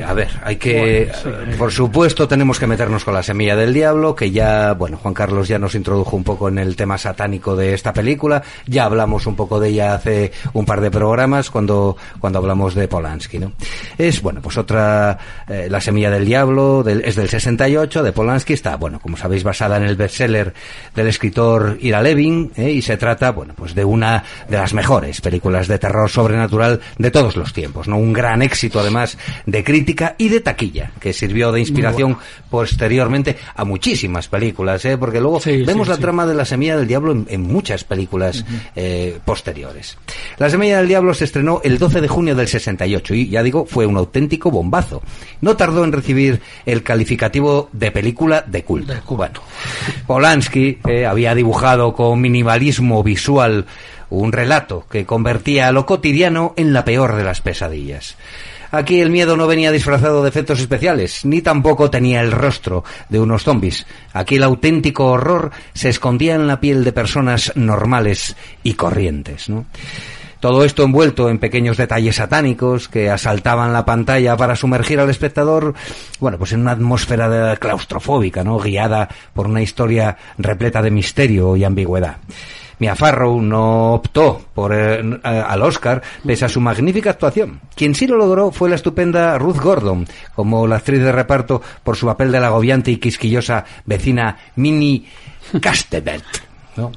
a ver, hay que, por supuesto, tenemos que meternos con la semilla del diablo, que ya, bueno, Juan Carlos ya nos introdujo un poco en el tema satánico de esta película, ya hablamos un poco de ella hace un par de programas cuando, cuando hablamos de Polanski, ¿no? Es, bueno, pues otra, eh, la semilla del diablo, es del 68, de Polanski, está, bueno, como sabéis, basada en el bestseller del escritor Ira Levin, ¿eh? y se trata, bueno, pues de una de las mejores películas de terror sobrenatural de todos los tiempos, ¿no? Un gran éxito, además, de crítica y de taquilla, que sirvió de inspiración posteriormente a muchísimas películas, ¿eh? porque luego vemos la trama de La Semilla del Diablo en, muchas películas eh, posteriores. La Semilla del Diablo se estrenó el 12 de junio del 68 y, ya digo, fue un auténtico bombazo. No tardó en recibir el calificativo de película de culto. Bueno, Polanski eh, había dibujado con minimalismo visual un relato que convertía a lo cotidiano en la peor de las pesadillas. Aquí el miedo no venía disfrazado de efectos especiales, ni tampoco tenía el rostro de unos zombies. Aquí el auténtico horror se escondía en la piel de personas normales y corrientes, Todo esto envuelto en pequeños detalles satánicos que asaltaban la pantalla para sumergir al espectador, bueno, pues en una atmósfera claustrofóbica, ¿no? Guiada por una historia repleta de misterio y ambigüedad. Mia Farrow no optó por eh, al Oscar pese a su magnífica actuación. Quien sí lo logró fue la estupenda Ruth Gordon, como la actriz de reparto por su papel de la agobiante y quisquillosa vecina Minnie Castebert. ¿no?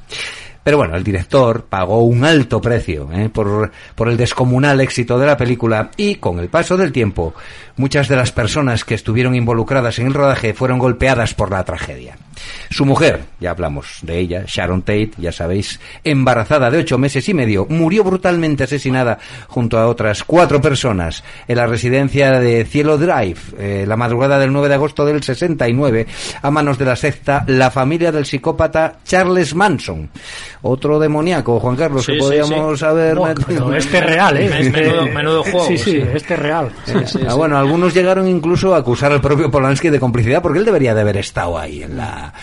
Pero bueno, el director pagó un alto precio ¿eh? por el descomunal éxito de la película y con el paso del tiempo muchas de las personas que estuvieron involucradas en el rodaje fueron golpeadas por la tragedia. Su mujer, ya hablamos de ella, Sharon Tate, ya sabéis, embarazada de ocho meses y medio, murió brutalmente asesinada junto a otras cuatro personas en la residencia de Cielo Drive, eh, la madrugada del 9 de agosto del 69, a manos de la secta La Familia del Psicópata Charles Manson. Otro demoníaco, Juan Carlos, que podríamos haber... este es real, ¿eh? menudo, juego. Sí, sí, este es real. Ah, bueno, algunos llegaron incluso a acusar al propio Polanski de complicidad porque él debería de haber estado ahí en la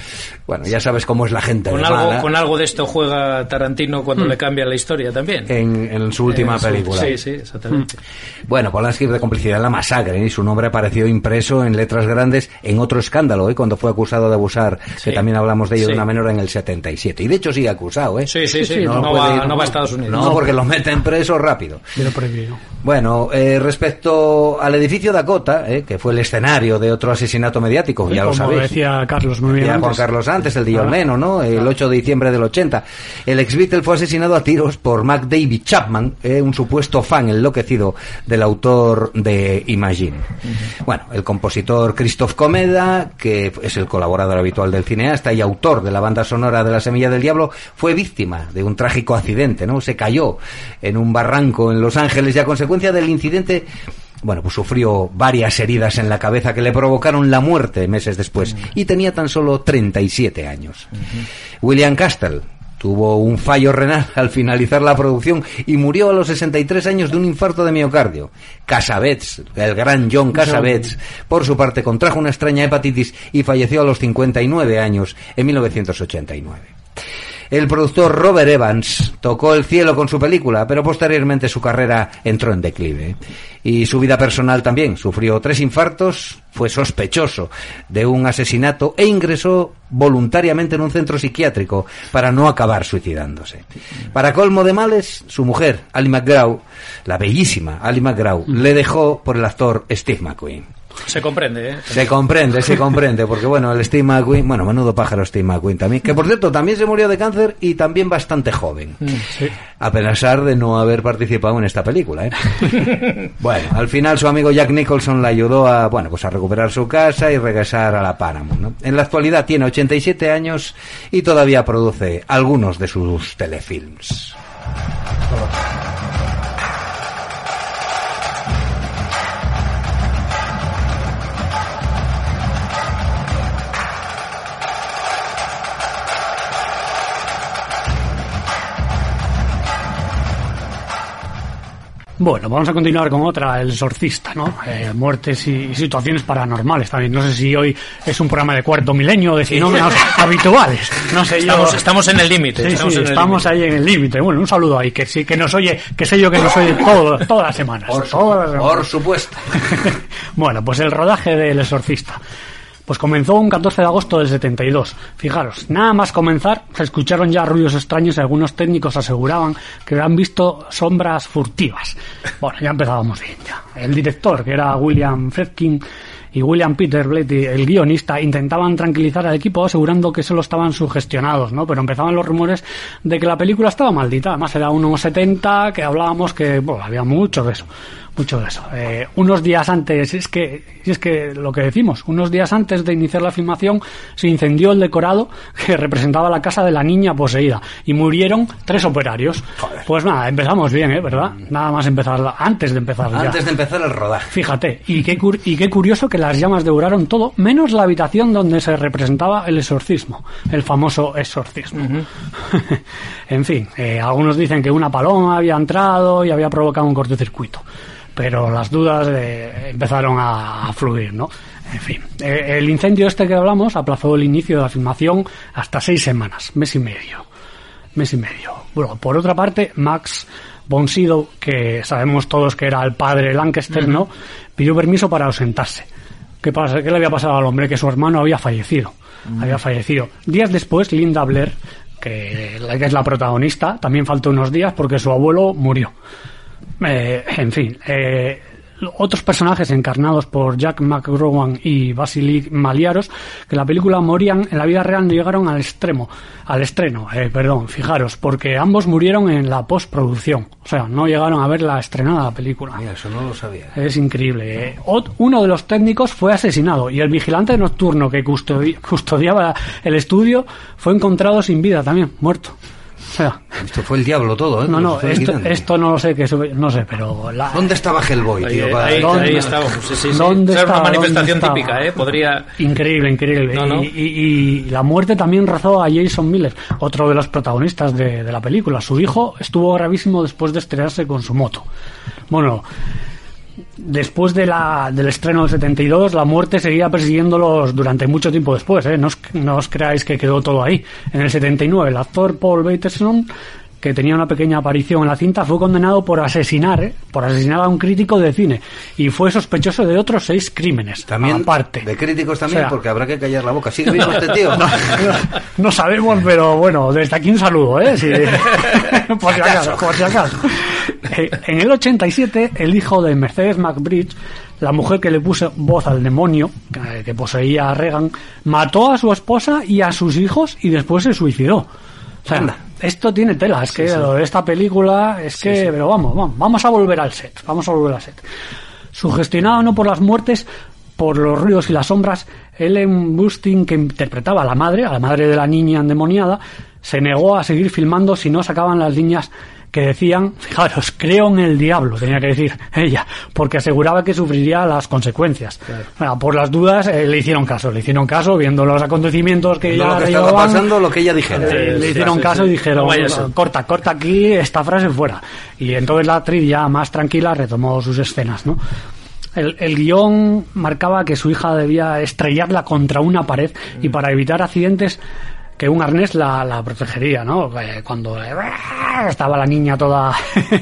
bueno, ya sabes cómo es la gente. Con, algo, con algo de esto juega Tarantino cuando hmm. le cambia la historia también. En, su última película. sí, sí, exactamente. Hmm. Bueno, Polanski de complicidad en la masacre y su nombre apareció impreso en letras grandes en otro escándalo, ¿eh? cuando fue acusado de abusar, que también hablamos de ello de una menor en el 77. Y de hecho sigue acusado, ¿eh? Sí, sí, sí. No, va, a Estados Unidos. No, porque lo meten preso rápido. Pero prohibido. Bueno, eh, respecto al edificio Dakota, eh, que fue el escenario de otro asesinato mediático, ya lo sabéis. decía Carlos muy bien Juan Carlos antes, el de John ¿no? El 8 de diciembre del 80. El ex Beatle fue asesinado a tiros por Mac David Chapman, eh, un supuesto fan enloquecido del autor de Imagine. Bueno, el compositor Christoph Comeda, que es el colaborador habitual del cineasta y autor de la banda sonora de La Semilla del Diablo, fue víctima de un trágico accidente, ¿no? Se cayó en un barranco en Los Ángeles y a consecuencia del incidente bueno, pues sufrió varias heridas en la cabeza que le provocaron la muerte meses después y tenía tan solo 37 años. William Castle tuvo un fallo renal al finalizar la producción y murió a los 63 años de un infarto de miocardio. Casabets, el gran John Casabets, por su parte contrajo una extraña hepatitis y falleció a los 59 años en 1989. El productor Robert Evans tocó el cielo con su película, pero posteriormente su carrera entró en declive. Y su vida personal también. Sufrió tres infartos, fue sospechoso de un asesinato e ingresó voluntariamente en un centro psiquiátrico para no acabar suicidándose. Para colmo de males, su mujer, Ali McGraw, la bellísima Ali McGraw, le dejó por el actor Steve McQueen. Se comprende, ¿eh? Se comprende, se comprende, porque bueno, el Steve McQueen, bueno, menudo pájaro Steve McQueen también, que por cierto también se murió de cáncer y también bastante joven, mm, a pesar de no haber participado en esta película, ¿eh? bueno, al final su amigo Jack Nicholson le ayudó a, bueno, pues a recuperar su casa y regresar a la Paramount, ¿no? En la actualidad tiene 87 años y todavía produce algunos de sus telefilms. Bueno, vamos a continuar con otra, El Exorcista, ¿no? Eh, muertes y situaciones paranormales también. No sé si hoy es un programa de cuarto milenio o de fenómenos habituales. No sé estamos, Estamos en el límite. Sí, estamos, ahí en el límite. Bueno, un saludo ahí, que sí, que nos oye, que sé yo que nos oye todo, todas las semanas. Por, todas por supuesto. bueno, pues el rodaje del Exorcista. Pues comenzó un 14 de agosto del 72. Fijaros, nada más comenzar, se escucharon ya ruidos extraños y algunos técnicos aseguraban que habían visto sombras furtivas. Bueno, ya empezábamos bien, ya. El director, que era William Fredkin, y William Peter Blatty, el guionista, intentaban tranquilizar al equipo asegurando que solo estaban sugestionados, ¿no? Pero empezaban los rumores de que la película estaba maldita. Además era 1.70, que hablábamos que, bueno, había mucho de eso mucho de eso. Eh, unos días antes, es que, es que lo que decimos, unos días antes de iniciar la filmación se incendió el decorado que representaba la casa de la niña poseída y murieron tres operarios. Pues nada, empezamos bien, ¿eh? ¿Verdad? Nada más empezar, antes de empezar. Antes de empezar el rodaje. Fíjate, y qué, y qué curioso que las llamas devoraron todo, menos la habitación donde se representaba el exorcismo, el famoso exorcismo. en fin, eh, algunos dicen que una paloma había entrado y había provocado un cortocircuito pero las dudas eh, empezaron a, fluir, ¿no? En fin, eh, el incendio este que hablamos aplazó el inicio de la filmación hasta seis semanas, mes y medio, mes y medio. Bueno, por otra parte, Max von que sabemos todos que era el padre Lancaster, ¿no? Pidió permiso para ausentarse. ¿Qué, pasa? ¿Qué le había pasado al hombre? Que su hermano había fallecido. Había fallecido. Días después, Linda Blair, que es la protagonista, también faltó unos días porque su abuelo murió. Eh, en fin, eh, otros personajes encarnados por Jack McGrowan y Vasily Maliaros que la película morían en la vida real no llegaron al extremo al estreno eh, perdón fijaros porque ambos murieron en la postproducción o sea no llegaron a ver la estrenada la película. Mira, eso no lo sabía. Es increíble uno de los técnicos fue asesinado y el vigilante nocturno que custodiaba el estudio fue encontrado sin vida también muerto esto fue el diablo todo, ¿eh? No, no, esto, no lo sé, que no sé, pero... ¿Dónde estaba Hellboy, tío? Ahí, ahí, estábamos, sí, sí, sí. una manifestación típica, ¿eh? Podría... Increíble, increíble. Y, la muerte también razó a Jason Miller, otro de los protagonistas de, de la película. Su hijo estuvo gravísimo después de estrellarse con su moto. Bueno, después de la, del estreno del 72, la muerte seguía persiguiéndolos durante mucho tiempo después. ¿eh? No, os, no, os, creáis que quedó todo ahí. En el 79, el actor Paul Bateson que tenía una pequeña aparición en la cinta, fue condenado por asesinar, ¿eh? por asesinar a un crítico de cine y fue sospechoso de otros seis crímenes. También aparte. De críticos también, porque habrá que callar la boca. ¿Sigue vivo este tío? No, sabemos, pero bueno, desde aquí un saludo, ¿eh? por si acaso, por si acaso. Eh, en el 87, el hijo de Mercedes McBridge la mujer que le puso voz al demonio, que poseía a Reagan, mató a su esposa y a sus hijos y después se suicidó. O sea, esto tiene tela, es que esta película, es que, pero vamos, vamos, vamos a volver al set, vamos a volver al set. Sugestionado no por las muertes, por los ruidos y las sombras, Ellen Bustin, que interpretaba a la madre, a la madre de la niña endemoniada, se negó a seguir filmando si no sacaban las líneas que decían, fijaros, creo en el diablo, tenía que decir ella, porque aseguraba que sufriría las consecuencias. Bueno, por las dudas eh, le hicieron caso, le hicieron caso viendo los acontecimientos que ella lo que estaba pasando, lo que ella dijera. Eh, le hicieron caso y dijeron, corta, corta aquí esta frase fuera. Y entonces la actriz ya más tranquila retomó sus escenas, ¿no? El, el, guion marcaba que su hija debía estrellarla contra una pared y para evitar accidentes que un arnés la, la protegería, ¿no? Eh, cuando eh, estaba la niña toda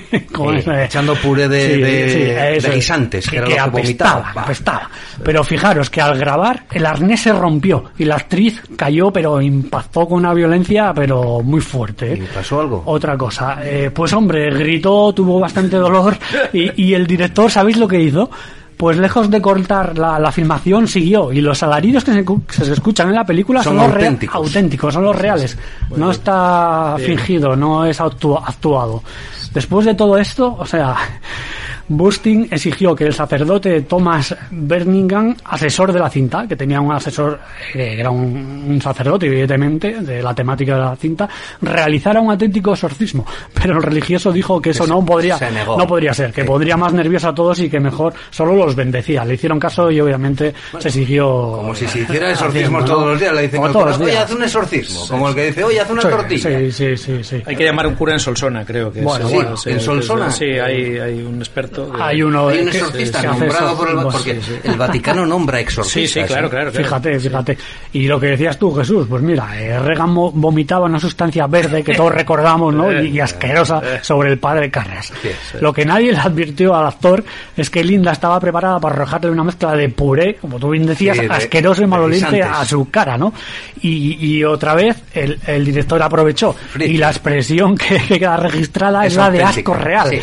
echando puré de, guisantes, que, era lo que apestaba, apestaba. Pero fijaros que al grabar el arnés se rompió y la actriz cayó, pero impactó con una violencia, pero muy fuerte. ¿eh? ¿Y pasó algo? Otra cosa. pues hombre, gritó, tuvo bastante dolor y, y el director, ¿sabéis lo que hizo? Pues lejos de cortar la, filmación siguió y los alaridos que se, escuchan en la película son, los auténticos. son los reales. no está fingido, no es actuado. Después de todo esto, o sea, Bustin exigió que el sacerdote Thomas Berningham, asesor de la cinta, que tenía un asesor que era un, un sacerdote, evidentemente, de la temática de la cinta, realizara un auténtico exorcismo. Pero el religioso dijo que eso Se- no podría, se negó. no podría ser, que Sí. podría más nervioso a todos y que mejor solo los bendecía. Le hicieron caso y obviamente se siguió. Como si se hiciera exorcismos haciendo, ¿no? todos los días. Le dicen Como todos oye, haz un exorcismo. Como el que dice, oye, haz una Sí, tortilla. Sí, sí, sí, sí. Hay que llamar un cura en Solsona, creo que Bueno, es. bueno, sí, en Solsona. Sí, hay, hay un experto. De- Hay uno Hay un exorcista que nombrado por el exorcismos, porque sí, sí. el Vaticano nombra exorcistas. Sí, sí, claro, ¿eh? claro. claro. Fíjate, fíjate. Y lo que decías tú, Jesús, pues mira, eh, Reagan vomitaba una sustancia verde que todos recordamos, ¿no? Y, y asquerosa sobre el padre Carras. Sí, Lo que nadie le advirtió al actor es que Linda estaba preparada para arrojarle una mezcla de puré, como tú bien decías, Sí, de- asqueroso y maloliente a su cara, ¿no? Y, y otra vez el, el director aprovechó. Frito. Y la expresión que, que queda registrada es, Es la de asco real. Sí,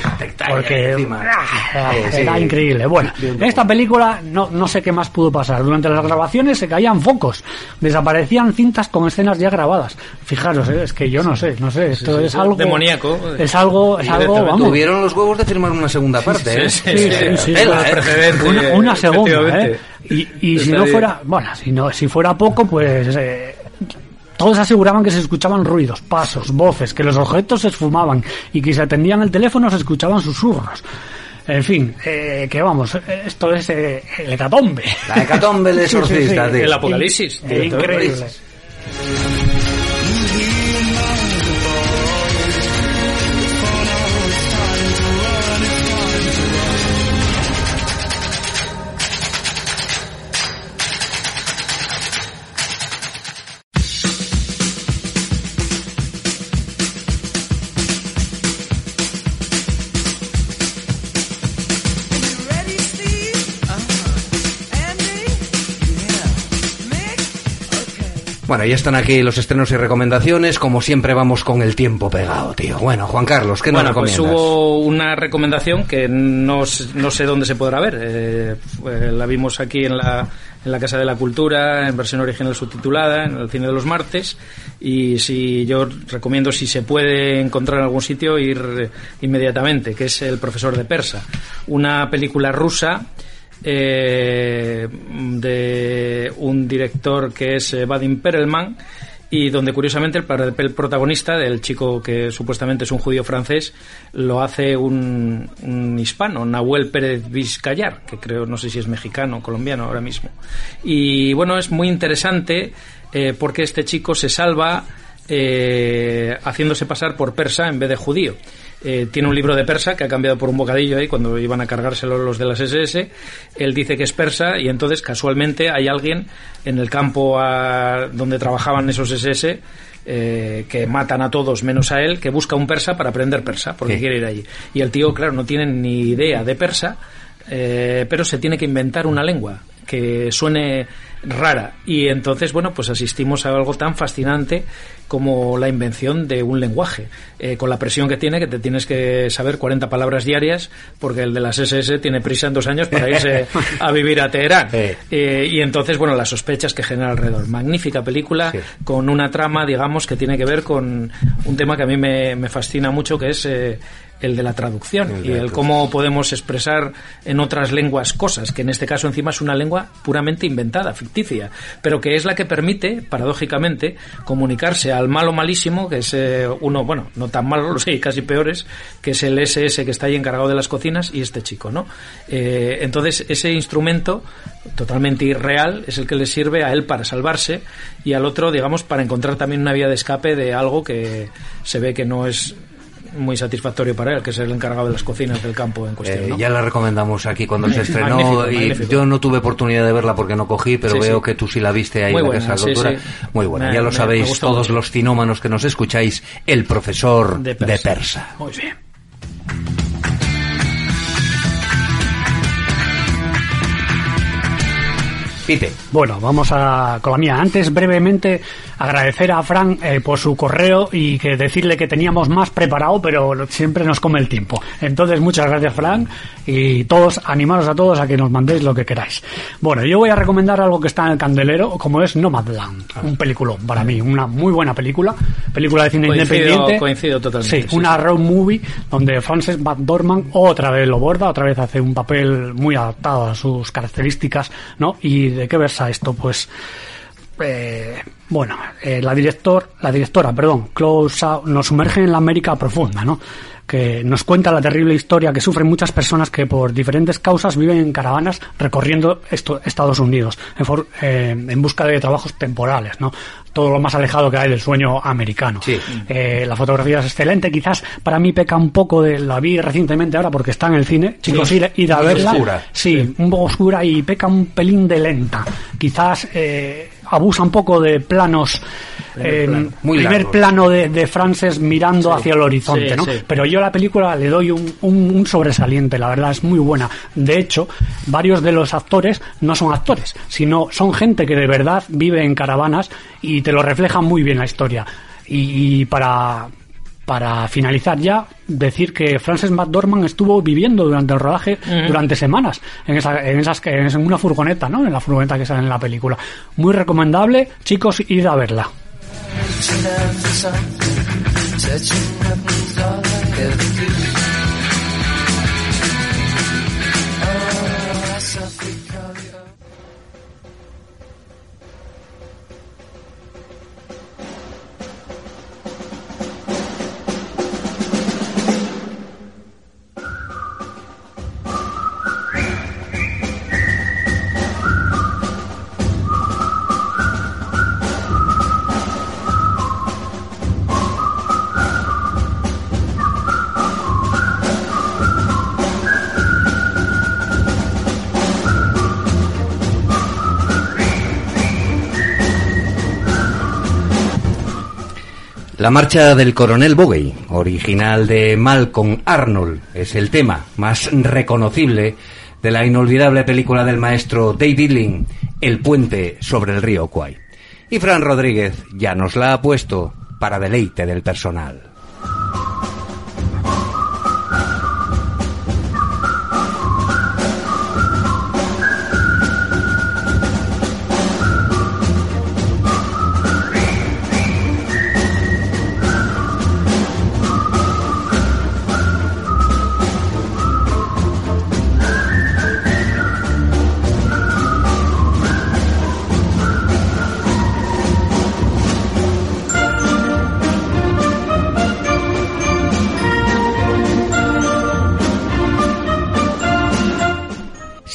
porque encima. Sí, era sí. increíble. Bueno, en esta película no, no sé qué más pudo pasar. Durante las grabaciones se caían focos, desaparecían cintas con escenas ya grabadas. Fijaros, ¿eh? es que yo no sé, no sé, esto es algo Demoníaco. Es algo, es algo, vamos. Tuvieron los huevos de firmar una segunda parte, ¿eh? sí, Sí, sí, sí, Tela. ¿eh? Una, una segunda, ¿eh? Y, y si no fuera, bueno, si no, si fuera poco, pues eh, todos aseguraban que se escuchaban ruidos, pasos, voces, que los objetos se esfumaban y que si atendían el teléfono se escuchaban susurros. En fin, eh, que vamos, esto es eh, el hecatombe. La hecatombe del Sí, sí, sí. exorcista, tío. El apocalipsis. Increíble. Bueno, ya están aquí los estrenos y recomendaciones. Como siempre, vamos con el tiempo pegado, tío. Bueno, Juan Carlos, ¿qué nos Bueno, pues recomiendas? hubo una recomendación que no, no sé dónde se podrá ver. Eh, fue- la vimos aquí en la, en la Casa de la Cultura, en versión original subtitulada, en el cine de los martes. Y si yo recomiendo, si se puede encontrar en algún sitio, ir eh, inmediatamente, que es El profesor de persa. Una película rusa eh, de un director que es eh, Vadim Perelman y donde curiosamente el protagonista del chico que supuestamente es un judío francés lo hace un, un hispano, Nahuel Pérez Vizcayar, que creo, no sé si es mexicano o colombiano ahora mismo. Y bueno, es muy interesante eh, porque este chico se salva eh, haciéndose pasar por persa en vez de judío. Eh, tiene un libro de persa que ha cambiado por un bocadillo ahí cuando iban a cargárselo los de las SS. Él dice que es persa y entonces casualmente hay alguien en el campo a- donde trabajaban esos SS eh, que matan a todos menos a él, que busca un persa para aprender persa porque Sí. quiere ir allí. Y el tío, claro, no tiene ni idea de persa, eh, pero se tiene que inventar una lengua que suene rara y entonces bueno pues asistimos a algo tan fascinante como la invención de un lenguaje eh, con la presión que tiene que te tienes que saber 40 palabras diarias porque el de las SS tiene prisa en dos años para irse a vivir a Teherán Sí. Eh, y entonces bueno las sospechas que genera alrededor magnífica película Sí. con una trama digamos que tiene que ver con un tema que a mí me, me fascina mucho que es eh, el de la traducción El de y el traducción. cómo podemos expresar en otras lenguas cosas, que en este caso encima es una lengua puramente inventada, ficticia, pero que es la que permite, paradójicamente, comunicarse al malo malísimo, que es eh, uno, bueno, no tan malo, lo sé, casi peores, que es el SS que está ahí encargado de las cocinas y este chico, ¿no? Eh, entonces, ese instrumento totalmente irreal es el que le sirve a él para salvarse y al otro, digamos, para encontrar también una vía de escape de algo que se ve que no es muy satisfactorio para él, que es el encargado de las cocinas del campo en cuestión. Eh, ¿no? Ya la recomendamos aquí cuando se estrenó Magnífico, y magnífico. yo no tuve oportunidad de verla porque no cogí, pero Sí, veo sí. que tú sí la viste ahí Muy en la buena, Casa de sí. Muy buena, Me- ya lo me- sabéis todos mucho. los cinómanos que nos escucháis, el profesor de De persa. persa. Muy bien. Pite. Bueno, vamos a con la mía. Antes, brevemente, agradecer a Fran eh, por su correo y que decirle que teníamos más preparado, pero siempre nos come el tiempo. Entonces, muchas gracias, Fran, y todos, animaros a todos a que nos mandéis lo que queráis. Bueno, yo voy a recomendar algo que está en el candelero, como es Nomadland, un película para mí, una muy buena película, película de cine Coincido- independiente. coincido totalmente, Sí, sí, una road movie donde Frances McDormand otra vez lo borda, otra vez hace un papel muy adaptado a sus características, ¿no? ¿Y de qué versa esto? Pues eh, bueno, eh, la director, la directora, perdón, Zhao, nos sumerge en la América profunda, ¿no? Que nos cuenta la terrible historia que sufren muchas personas que por diferentes causas viven en caravanas recorriendo esto- Estados Unidos en, for- eh, en busca de trabajos temporales, ¿no? Todo lo más alejado que hay del sueño americano. Sí. La fotografía es excelente, quizás para mí peca un poco de, la vi recientemente ahora porque está en el cine, chicos, ir, ir a verla. oscura. Sí, un poco oscura y peca un pelín de lenta. Quizás eh, abusa un poco de planos. eh, plano. Muy primer plano de, de Frances mirando hacia el horizonte, sí, ¿no? sí. Pero yo a la película le doy un, un- un sobresaliente, la verdad es muy buena. De hecho, varios de los actores no son actores, sino son gente que de verdad vive en caravanas y te lo refleja muy bien la historia. Y, y para, para finalizar ya, decir que Frances McDormand estuvo viviendo durante el rodaje durante semanas en, esa, en, esas, en una furgoneta, ¿no? En la furgoneta que sale en la película. Muy recomendable, chicos, id a verla. La marcha del coronel Bogey, original de Malcolm Arnold, es el tema más reconocible de la inolvidable película del maestro David Lynn, El puente sobre el río Kwai. Y Fran Rodríguez ya nos la ha puesto para deleite del personal.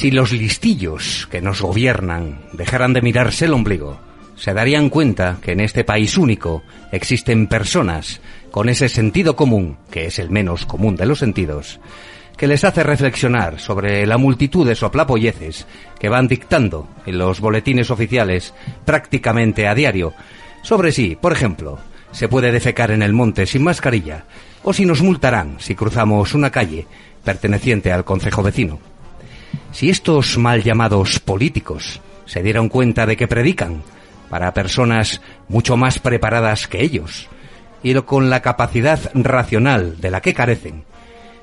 Si los listillos que nos gobiernan dejaran de mirarse el ombligo, se darían cuenta que en este país único existen personas con ese sentido común, que es el menos común de los sentidos, que les hace reflexionar sobre la multitud de soplapolleces que van dictando en los boletines oficiales prácticamente a diario sobre si, por ejemplo, se puede defecar en el monte sin mascarilla o si nos multarán si cruzamos una calle perteneciente al concejo vecino. Si estos mal llamados políticos se dieron cuenta de que predican para personas mucho más preparadas que ellos y con la capacidad racional de la que carecen,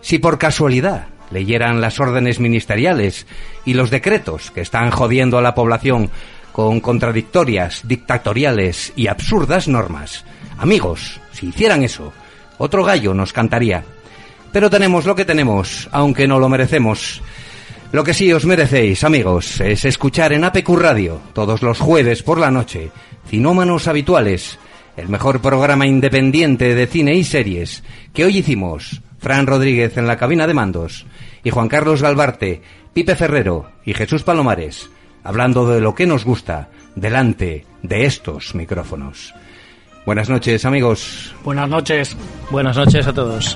si por casualidad leyeran las órdenes ministeriales y los decretos que están jodiendo a la población con contradictorias, dictatoriales y absurdas normas, amigos, si hicieran eso, otro gallo nos cantaría. Pero tenemos lo que tenemos, aunque no lo merecemos. Lo que sí os merecéis, amigos, es escuchar en APQ Radio todos los jueves por la noche Cinómanos Habituales, el mejor programa independiente de cine y series que hoy hicimos Fran Rodríguez en la cabina de mandos y Juan Carlos Galvarte, Pipe Ferrero y Jesús Palomares, hablando de lo que nos gusta delante de estos micrófonos. Buenas noches, amigos. Buenas noches. Buenas noches a todos.